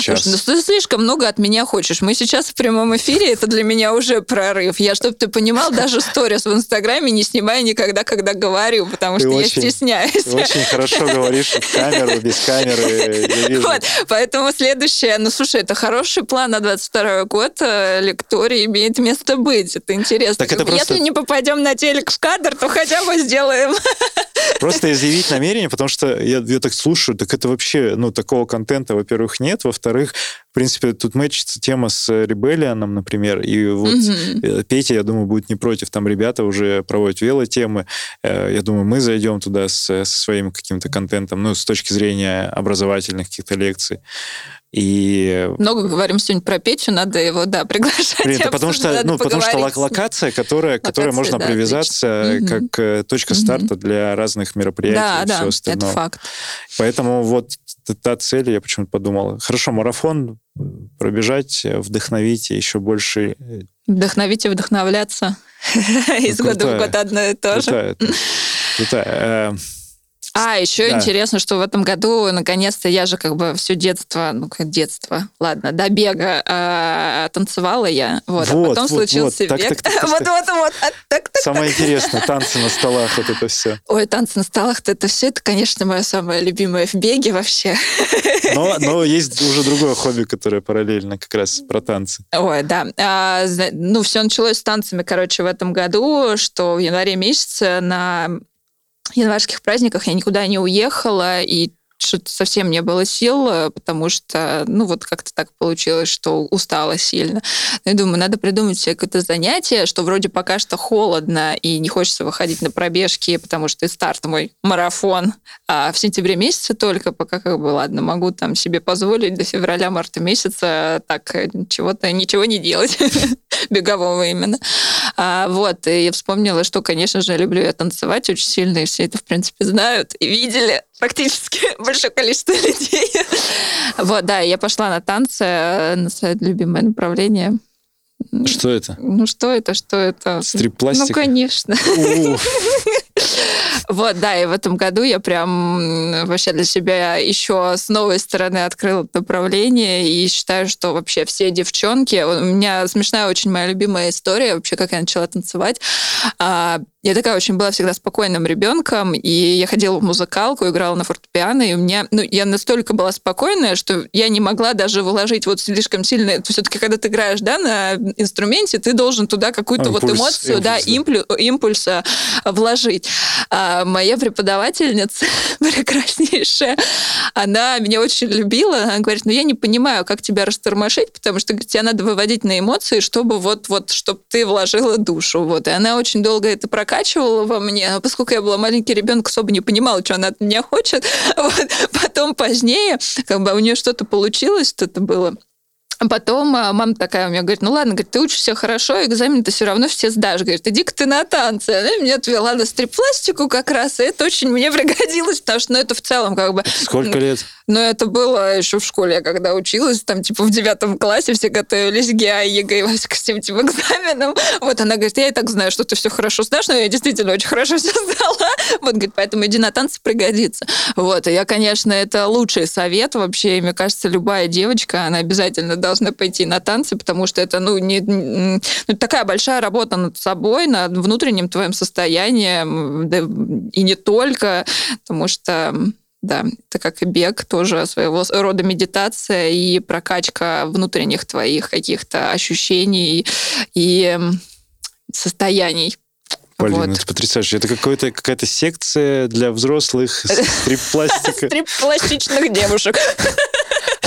час? Слушай, ну ты слишком много от меня хочешь. Мы сейчас в прямом эфире, это для меня уже прорыв. Я, чтобы ты понимал, даже сторис в Инстаграме не снимаю никогда, когда говорю, потому Ты что очень- я стесняюсь. Ты очень хорошо говоришь в камеру, без камеры. Вот, поэтому следующее, ну слушай, это хороший план на 22 год, э, лекторий имеет место быть, это интересно. Так это просто- Если не попадем на телек в кадр, то хотя бы сделаем. Просто изъявить намерение, потому что я, я так слушаю, так это вообще, ну, такого контента, во-первых, нет, во-вторых, в принципе, тут мэчится тема с Ребеллионом, например, и вот э, Петя, я думаю, будет не против, там ребята уже проводят велотемы, Э, я думаю, мы зайдем туда со своим каким-то контентом, ну, с точки зрения образовательных каких-то лекций. И Много говорим сегодня про Петю, надо его, да, приглашать. Это потому что, ну, потому что локация, которая, Локация, можно да, привязаться отлично. Как э, точка старта для разных мероприятий Да, и да, всего это остального. факт. Поэтому вот та цель, я почему-то подумал, хорошо, марафон э, пробежать, э, вдохновить и еще больше. э, Вдохновить и вдохновляться. <laughs> Из года в год одно и то же. крутая, А, еще Да. интересно, что в этом году, наконец-то, я же как бы все детство, ну, как детство, ладно, до бега э, танцевала я, вот, а Вот, потом вот, случился вот. Бег. так, так, так, <laughs> Вот, так. вот, вот, а. Самое интересное, танцы на столах, вот это все. Ой, танцы на столах, это все, это, конечно, мое самое любимое в беге вообще. <laughs> Но, но есть уже другое хобби, которое параллельно как раз про танцы. Ой, да. А, ну, все началось с танцами, короче, в этом году, что в январе месяце на январских праздниках я никуда не уехала, и что-то совсем не было сил, э, потому что, ну, вот как-то так получилось, что устала сильно. Ну, Я думаю, надо придумать себе какое-то занятие, что вроде пока что холодно и не хочется выходить на пробежки, потому что и старт мой марафон а в сентябре месяце только, пока как бы, ладно, могу там себе позволить до февраля-марта месяца так э, чего-то, ничего не делать, <laughs> бегового именно. А, вот, и я вспомнила, что, конечно же, люблю я танцевать очень сильно, и все это, в принципе, знают и видели практически <laughs> большое количество людей. Вот, да, я пошла на танцы, э, на свое любимое направление. Что это? Ну, что это, что это? Ну, Стрип-пластика? конечно. <laughs> Вот, да, и в этом году я прям вообще для себя еще с новой стороны открыла направление и считаю, что вообще все девчонки... У меня смешная очень моя любимая история, вообще, как я начала танцевать. А, Я такая очень была всегда спокойным ребенком, и я ходила в музыкалку, играла на фортепиано, и у меня... Ну, я настолько была спокойная, что я не могла даже вложить вот слишком сильно... Все-таки, когда ты играешь, да, на инструменте, ты должен туда какую-то вот Импульс, эмоцию, да, импульс, имплю- импульса вложить. А моя преподавательница <laughs> прекраснейшая, она меня очень любила. Она говорит, ну я не понимаю, как тебя растормошить, потому что говорит, тебя надо выводить на эмоции, чтобы вот, вот, чтобы ты вложила душу. Вот. И она очень долго это прокачивала во мне. А поскольку я была маленький ребенок, особо не понимала, что она от меня хочет. <laughs> Вот. Потом позднее, как бы у нее что-то получилось, что-то было. А потом а, мама такая у меня говорит, ну ладно, говорит, ты учишься хорошо, экзамен ты все равно все сдашь. Говорит, иди-ка ты на танцы. Она меня отвела на стрип-пластику как раз, и это очень мне пригодилось, потому что, ну, это в целом как бы... Сколько лет? Но это было еще в школе, я когда училась, там, типа, в девятом классе все готовились к ГИА, ЕГЭ и ко всем этим экзаменам. Вот она говорит, я и так знаю, что ты все хорошо сдашь, но я действительно очень хорошо все сдала. Вот, говорит, поэтому иди на танцы, пригодится. Вот, и я, конечно, это лучший совет вообще, и мне кажется, любая девочка, она обязательно должна пойти на танцы, потому что это, ну, не, ну, такая большая работа над собой, над внутренним твоим состоянием, да, и не только, потому что да, это как и бег, тоже своего рода медитация и прокачка внутренних твоих каких-то ощущений и состояний. Блин, Вот. это потрясающе. Это какой-то, какая-то секция для взрослых <laughs> стрип-пластика. Стрип-пластичных девушек.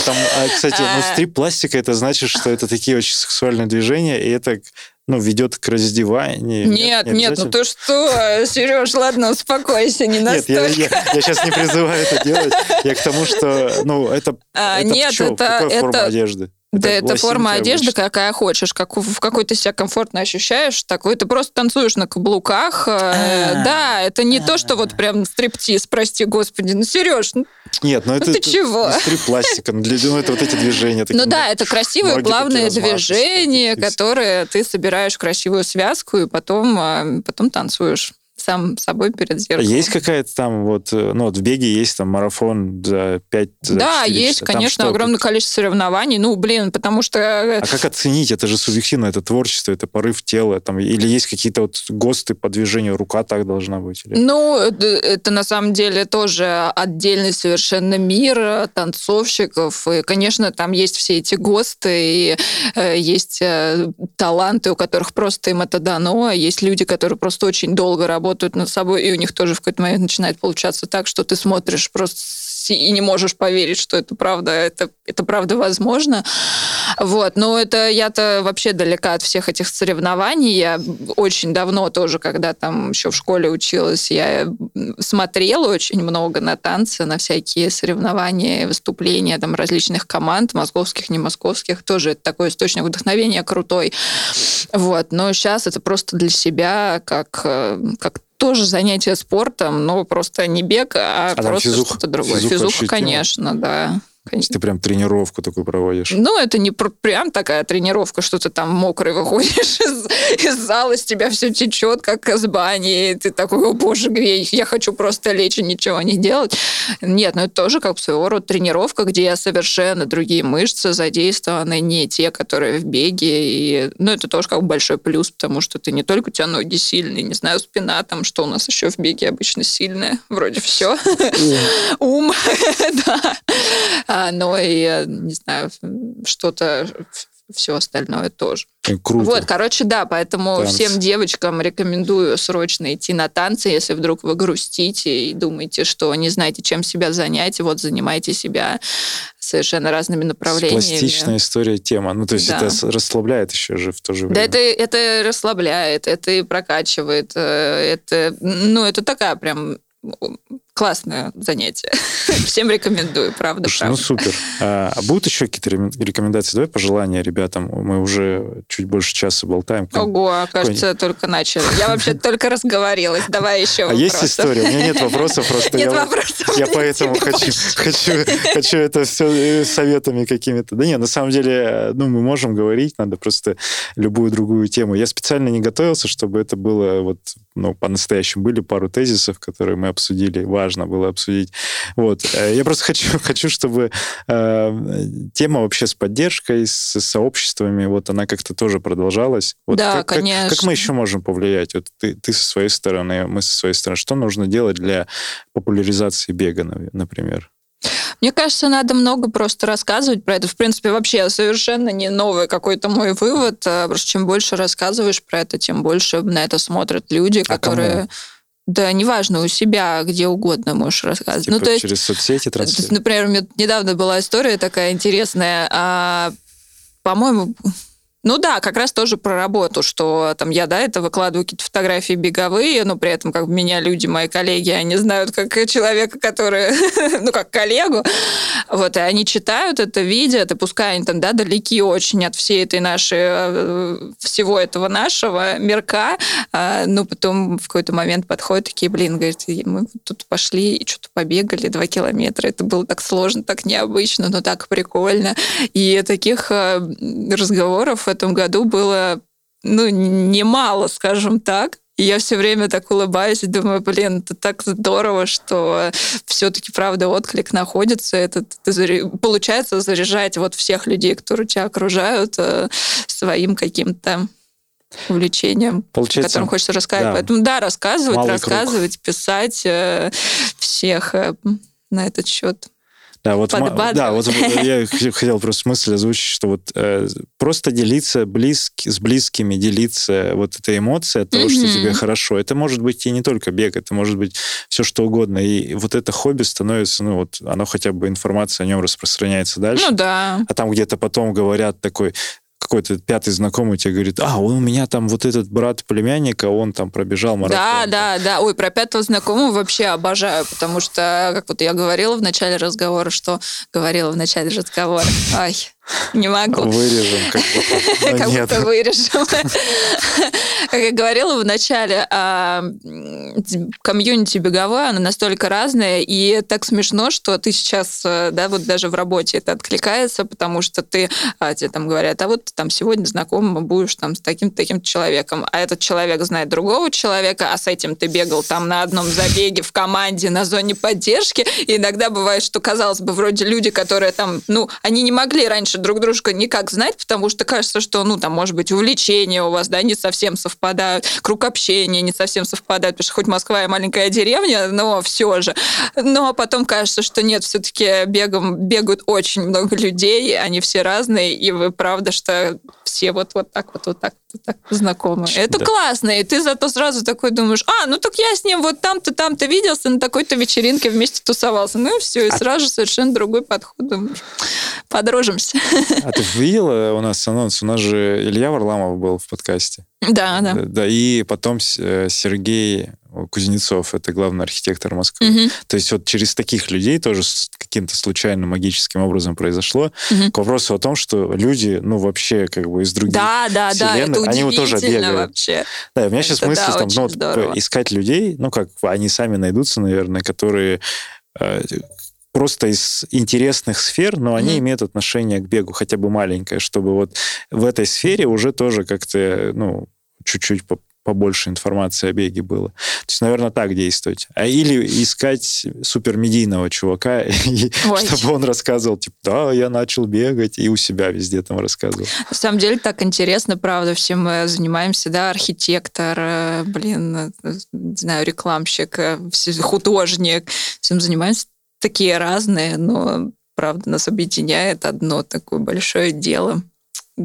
Там, а, кстати, ну, А. стрип-пластика, это значит, что это такие очень сексуальные движения, и это ну, ведет к раздеванию. Нет, не нет, ну ты что, Сереж, ладно, успокойся, не Нет, я, настолько. я, я сейчас не призываю это делать. Я к тому, что, ну, это, А, это нет, чём? это- Какая форма это- одежды? Да, это, форма одежды, обычно. какая хочешь, как, в какой ты себя комфортно ощущаешь, такой ты просто танцуешь на каблуках. А-а-а. Да, это не то, что вот прям стриптиз, прости господи. Ну, Сереж, ну, нет, ну это, ну, ты чего? стрип-пластика, ну, ну это вот эти движения. Ну да, это красивые плавные движения, которые ты собираешь красивую связку и потом, а, потом танцуешь сам собой перед зеркалом. Есть какая-то там вот, э, ну вот в беге есть там марафон за 5 за Да, есть, часа. конечно, огромное количество соревнований. Ну, блин, потому что... Э, а как оценить? Это же субъективно, это творчество, это порыв тела. Там, или есть какие-то вот ГОСТы по движению, рука так должна быть? Или... Ну, это, это на самом деле тоже отдельный совершенно мир э, танцовщиков. И, конечно, там есть все эти ГОСТы, и э, есть э, таланты, у которых просто им это дано, а есть люди, которые просто очень долго работают работают над собой, и у них тоже в какой-то момент начинает получаться так, что ты смотришь просто и не можешь поверить, что это правда, это, это правда возможно. Вот. Но это я-то вообще далека от всех этих соревнований. Я очень давно тоже, когда там еще в школе училась, я смотрела очень много на танцы, на всякие соревнования, выступления там различных команд, московских, не московских. Тоже это такой источник вдохновения крутой. Вот. Но сейчас это просто для себя как, э, как тоже занятие спортом, но просто не бег, а, а просто что-то другое. Физуха, физуха конечно, да. Конечно. Ты прям тренировку такую проводишь. Ну, это не прям такая тренировка, что ты там мокрый выходишь <laughs> из, из зала, с тебя все течет, как из бани, и ты такой, о боже, грей, я хочу просто лечь и ничего не делать. Нет, ну это тоже как своего рода тренировка, где совершенно другие мышцы задействованы, не те, которые в беге. И, ну, это тоже как большой плюс, потому что ты не только у тебя ноги сильные, не знаю, спина, там, что у нас еще в беге обычно сильное, вроде все. Ум, <laughs> <laughs> да а, но и, не знаю, что-то все остальное тоже. Круто. Вот, короче, да, поэтому Танцы. всем девочкам рекомендую срочно идти на танцы, если вдруг вы грустите и думаете, что не знаете, чем себя занять, вот занимайте себя совершенно разными направлениями. Пластичная история тема. Ну, то есть да. это расслабляет еще же в то же время. Да, это, это расслабляет, это и прокачивает. Э, это, ну, это такая прям классное занятие. <laughs> Всем рекомендую, правда, Слушай, ну, правда. Ну, супер. А, а будут еще какие-то рекомендации? Давай пожелания ребятам. Мы уже чуть больше часа болтаем. Ого, кажется, только начали. Я вообще только разговорилась. Давай еще А есть история? У меня нет вопросов просто. Нет вопросов. Я поэтому хочу, хочу, хочу это все советами какими-то. Да нет, на самом деле, ну, мы можем говорить, надо просто любую другую тему. Я специально не готовился, чтобы это было вот, ну, по-настоящему. Были пару тезисов, которые мы обсудили, важно было обсудить. Вот. Э, я просто хочу, <laughs> хочу чтобы э, тема вообще с поддержкой, с сообществами, вот она как-то тоже продолжалась. Вот да, как, конечно. Как, как мы еще можем повлиять? Вот ты, ты со своей стороны, мы со своей стороны. Что нужно делать для популяризации бега, например? Мне кажется, надо много просто рассказывать про это. В принципе, вообще совершенно не новый какой-то мой вывод. Э, просто чем больше рассказываешь про это, тем больше на это смотрят люди, а которые... Кому? Да, неважно, у себя, где угодно можешь рассказывать. Типа ну, то есть, через соцсети транслировать? Например, у меня недавно была история такая интересная. А, по-моему, ну да, как раз тоже про работу, что там я, да, это выкладываю какие-то фотографии беговые, но при этом как бы меня люди, мои коллеги, они знают как человека, который, <laughs> ну как коллегу, вот, и они читают это, видят, и пускай они там, да, далеки очень от всей этой нашей, э, всего этого нашего мирка, а, ну потом в какой-то момент подходят такие, блин, говорит, мы тут пошли и что-то побегали два километра, это было так сложно, так необычно, но так прикольно, и таких э, разговоров этом году было ну, немало, скажем так. И я все время так улыбаюсь и думаю, блин, это так здорово, что все-таки, правда, отклик находится. Это ты, получается заряжать вот всех людей, которые тебя окружают, э, своим каким-то увлечением, Получается, которым хочется рассказывать. Да. Поэтому да, рассказывать, Малый рассказывать, круг. писать э, всех э, на этот счет. Да, вот, да, вот я <laughs> хотел просто мысль озвучить, что вот э, просто делиться близки, с близкими, делиться вот этой эмоцией от того, mm-hmm. что тебе хорошо. Это может быть и не только бег, это может быть все что угодно. И вот это хобби становится, ну вот, оно хотя бы информация о нем распространяется дальше. Ну да. А там где-то потом говорят такой, какой-то пятый знакомый тебе говорит, а, у меня там вот этот брат племянника, он там пробежал марафон. Да, да, да. Ой, про пятого знакомого вообще обожаю, потому что, как вот я говорила в начале разговора, что говорила в начале разговора, ай, <laughs> Не могу. Вырежем как будто. <laughs> Как будто вырежем. <laughs> Как я говорила в начале, а, комьюнити беговое, оно настолько разное, и так смешно, что ты сейчас, э, да, вот даже в работе это откликается, потому что ты, а, тебе там говорят, а вот ты там сегодня знаком будешь там с таким-то таким человеком, а этот человек знает другого человека, а с этим ты бегал там на одном забеге в команде на зоне поддержки, и иногда бывает, что, казалось бы, вроде люди, которые там, ну, они не могли раньше друг дружка никак знать, потому что кажется, что, ну, там, может быть, увлечения у вас, да, не совсем совпадают, круг общения не совсем совпадает, потому что хоть Москва и маленькая деревня, но все же. Но потом кажется, что нет, все-таки бегом бегают очень много <laughs> людей, они все разные, и вы правда, что все вот, вот так вот, вот так, так знакомы. Это Да. классно, и ты зато сразу такой думаешь, а, ну так я с ним вот там-то, там-то виделся, на такой-то вечеринке вместе тусовался. Ну и все, и А сразу совершенно другой подход. Думаешь, подружимся. А ты видела у нас анонс? У нас же Илья Варламов был в подкасте. Да, да. Да, и потом э, Сергей Кузнецов, это главный архитектор Москвы. Мгм. То есть вот через таких людей тоже с каким-то случайным магическим образом произошло. Мгм. К вопросу о том, что люди, ну, вообще как бы из других Да, да, да, это вселенных, они вот тоже бегают. вообще. Да, у меня сейчас Это мысли да, там, ну, вот, здорово. э, искать людей, ну, как они сами найдутся, наверное, которые э, просто из интересных сфер, но они Мгм. имеют отношение к бегу, хотя бы маленькое, чтобы вот в этой сфере уже тоже как-то, ну, чуть-чуть побольше информации о беге было. То есть, наверное, так действовать. А или искать супермедийного чувака, <laughs> и чтобы он рассказывал, типа, да, я начал бегать, и у себя везде там рассказывал. На самом деле так интересно, правда, всем мы занимаемся, да, архитектор, э, блин, э, не знаю, рекламщик, э, художник, всем занимаемся такие разные, но, правда, нас объединяет одно такое большое дело.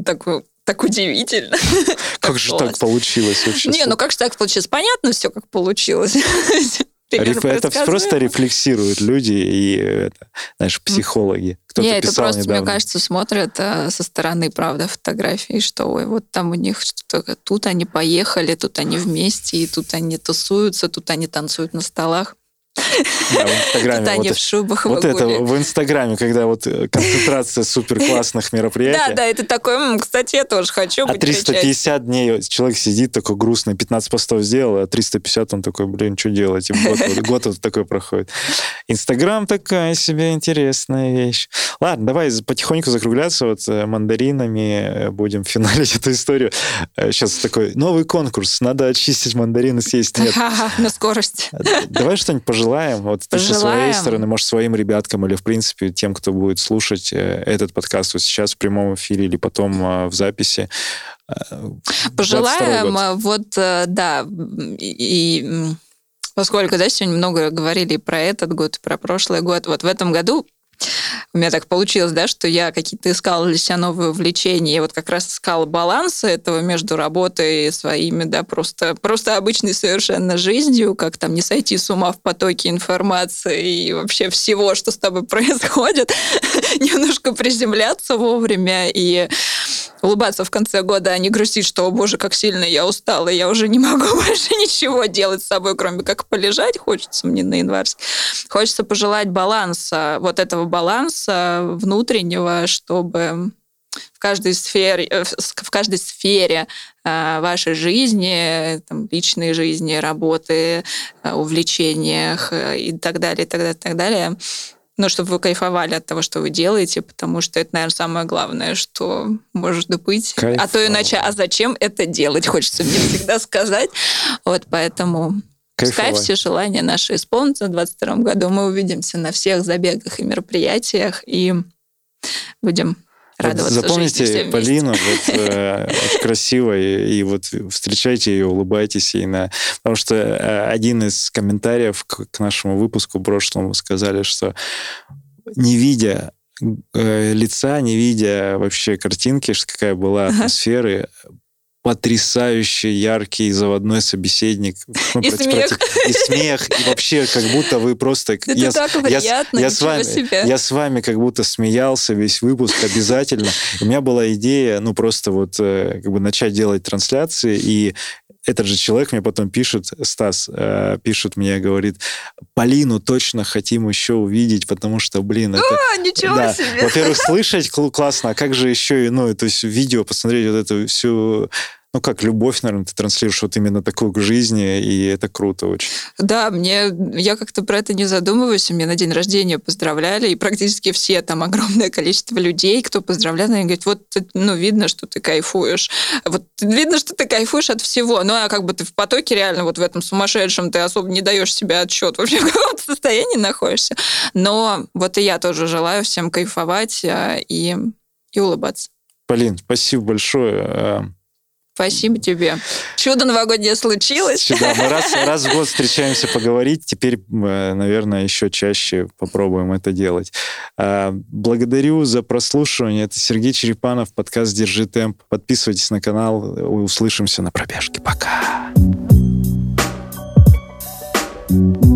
Такое так удивительно. <laughs> Как же так получилось вообще? Не, ну как же так получилось? Понятно все, как получилось. <laughs> Реф- Это просто рефлексируют люди и, это, знаешь, психологи. Кто-то Не, это просто, недавно. мне кажется, смотрят э, со стороны, правда, фотографии, что ой, вот там у них что-то, тут они поехали, тут они вместе, и тут они тусуются, тут они танцуют на столах, Да, в Инстаграме. они вот в шубах вот это в Инстаграме, когда вот э, концентрация супер классных Да, мероприятий. да, это такой, «М, кстати, я тоже хочу А быть причастен». 350 дней человек сидит такой грустный, 15 постов сделал, а 350 он такой, блин, что делать? Год, вот- такой проходит. Инстаграм такая себе интересная вещь. Ладно, давай потихоньку закругляться. Вот э, мандаринами э, будем финалить <laughs> эту историю. Сейчас такой новый конкурс. Надо очистить мандарины, съесть. Нет, <laughs> На скорость. Давай что-нибудь пожелаем. Вот ты со своей Пожелаем. стороны, может, своим ребяткам или, в принципе, тем, кто будет слушать э, этот подкаст вот сейчас в прямом эфире или потом э, в записи. Э, 22 Пожелаем, вот, да, и, поскольку, да, сегодня много говорили про этот год, про прошлый год, вот в этом году у меня так получилось, да, что я какие-то искала для себя новые увлечения, и вот как раз искала баланс этого между работой и своими, да, просто, просто обычной совершенно жизнью, как там не сойти с ума в потоке информации и вообще всего, что с тобой <laughs> происходит, <laughs> немножко приземляться вовремя. И улыбаться в конце года, а не грустить, что, о боже, как сильно я устала, я уже не могу <laughs> больше ничего делать с собой, кроме как полежать, хочется мне на январск. Хочется пожелать баланса, вот этого баланса внутреннего, чтобы в каждой сфере, э, в каждой сфере э, вашей жизни, там, личной жизни, работы, э, увлечениях и так далее, и так далее, и так далее, ну, чтобы вы кайфовали от того, что вы делаете, потому что это, наверное, самое главное, что может быть. А то иначе, а зачем это делать, <laughs> хочется мне всегда сказать. Вот поэтому пускай Кайфовать. все желания наши исполнятся в 2022 году. Мы увидимся на всех забегах и мероприятиях и будем радоваться запомните жизни. Полину, вот, <laughs> э, очень красивой, и вот встречайте ее, улыбайтесь ей. На... Потому что э, один из комментариев к, к нашему выпуску прошлому сказали, что не видя э, лица, не видя вообще картинки, какая была Ага. Потрясающе яркий заводной собеседник. <laughs> И смех. и смех, и вообще как будто вы просто... Это я, так приятно, я с вами, я с вами как будто смеялся весь выпуск обязательно. У меня была идея, ну, просто вот э, как бы начать делать трансляции и этот же человек мне потом пишет, Стас э, пишет мне, говорит, Полину точно хотим еще увидеть, потому что, блин, это... О, ничего да, себе! Во-первых, <laughs> слышать классно, а как же еще и, ну, то есть видео посмотреть вот эту всю ну, как любовь, наверное, ты транслируешь вот именно такую к жизни, и это круто очень. Да, мне, я как-то про это не задумываюсь, мне на день рождения поздравляли, и практически все, там, огромное количество людей, кто поздравлял, они говорят, вот, ну, видно, что ты кайфуешь, вот, видно, что ты кайфуешь от всего, ну, а как бы ты в потоке реально вот в этом сумасшедшем, ты особо не даешь себе отчет, вообще <laughs> в каком состоянии находишься, но вот и я тоже желаю всем кайфовать а, и, и улыбаться. Полин, спасибо большое. Спасибо тебе. Чудо новогоднее случилось. Да, мы раз, раз в год встречаемся поговорить. Теперь, э, наверное, еще чаще попробуем это делать. А, благодарю за прослушивание. Это Сергей Черепанов, подкаст «Держи темп». Подписывайтесь на канал. Услышимся на пробежке. Пока. thank you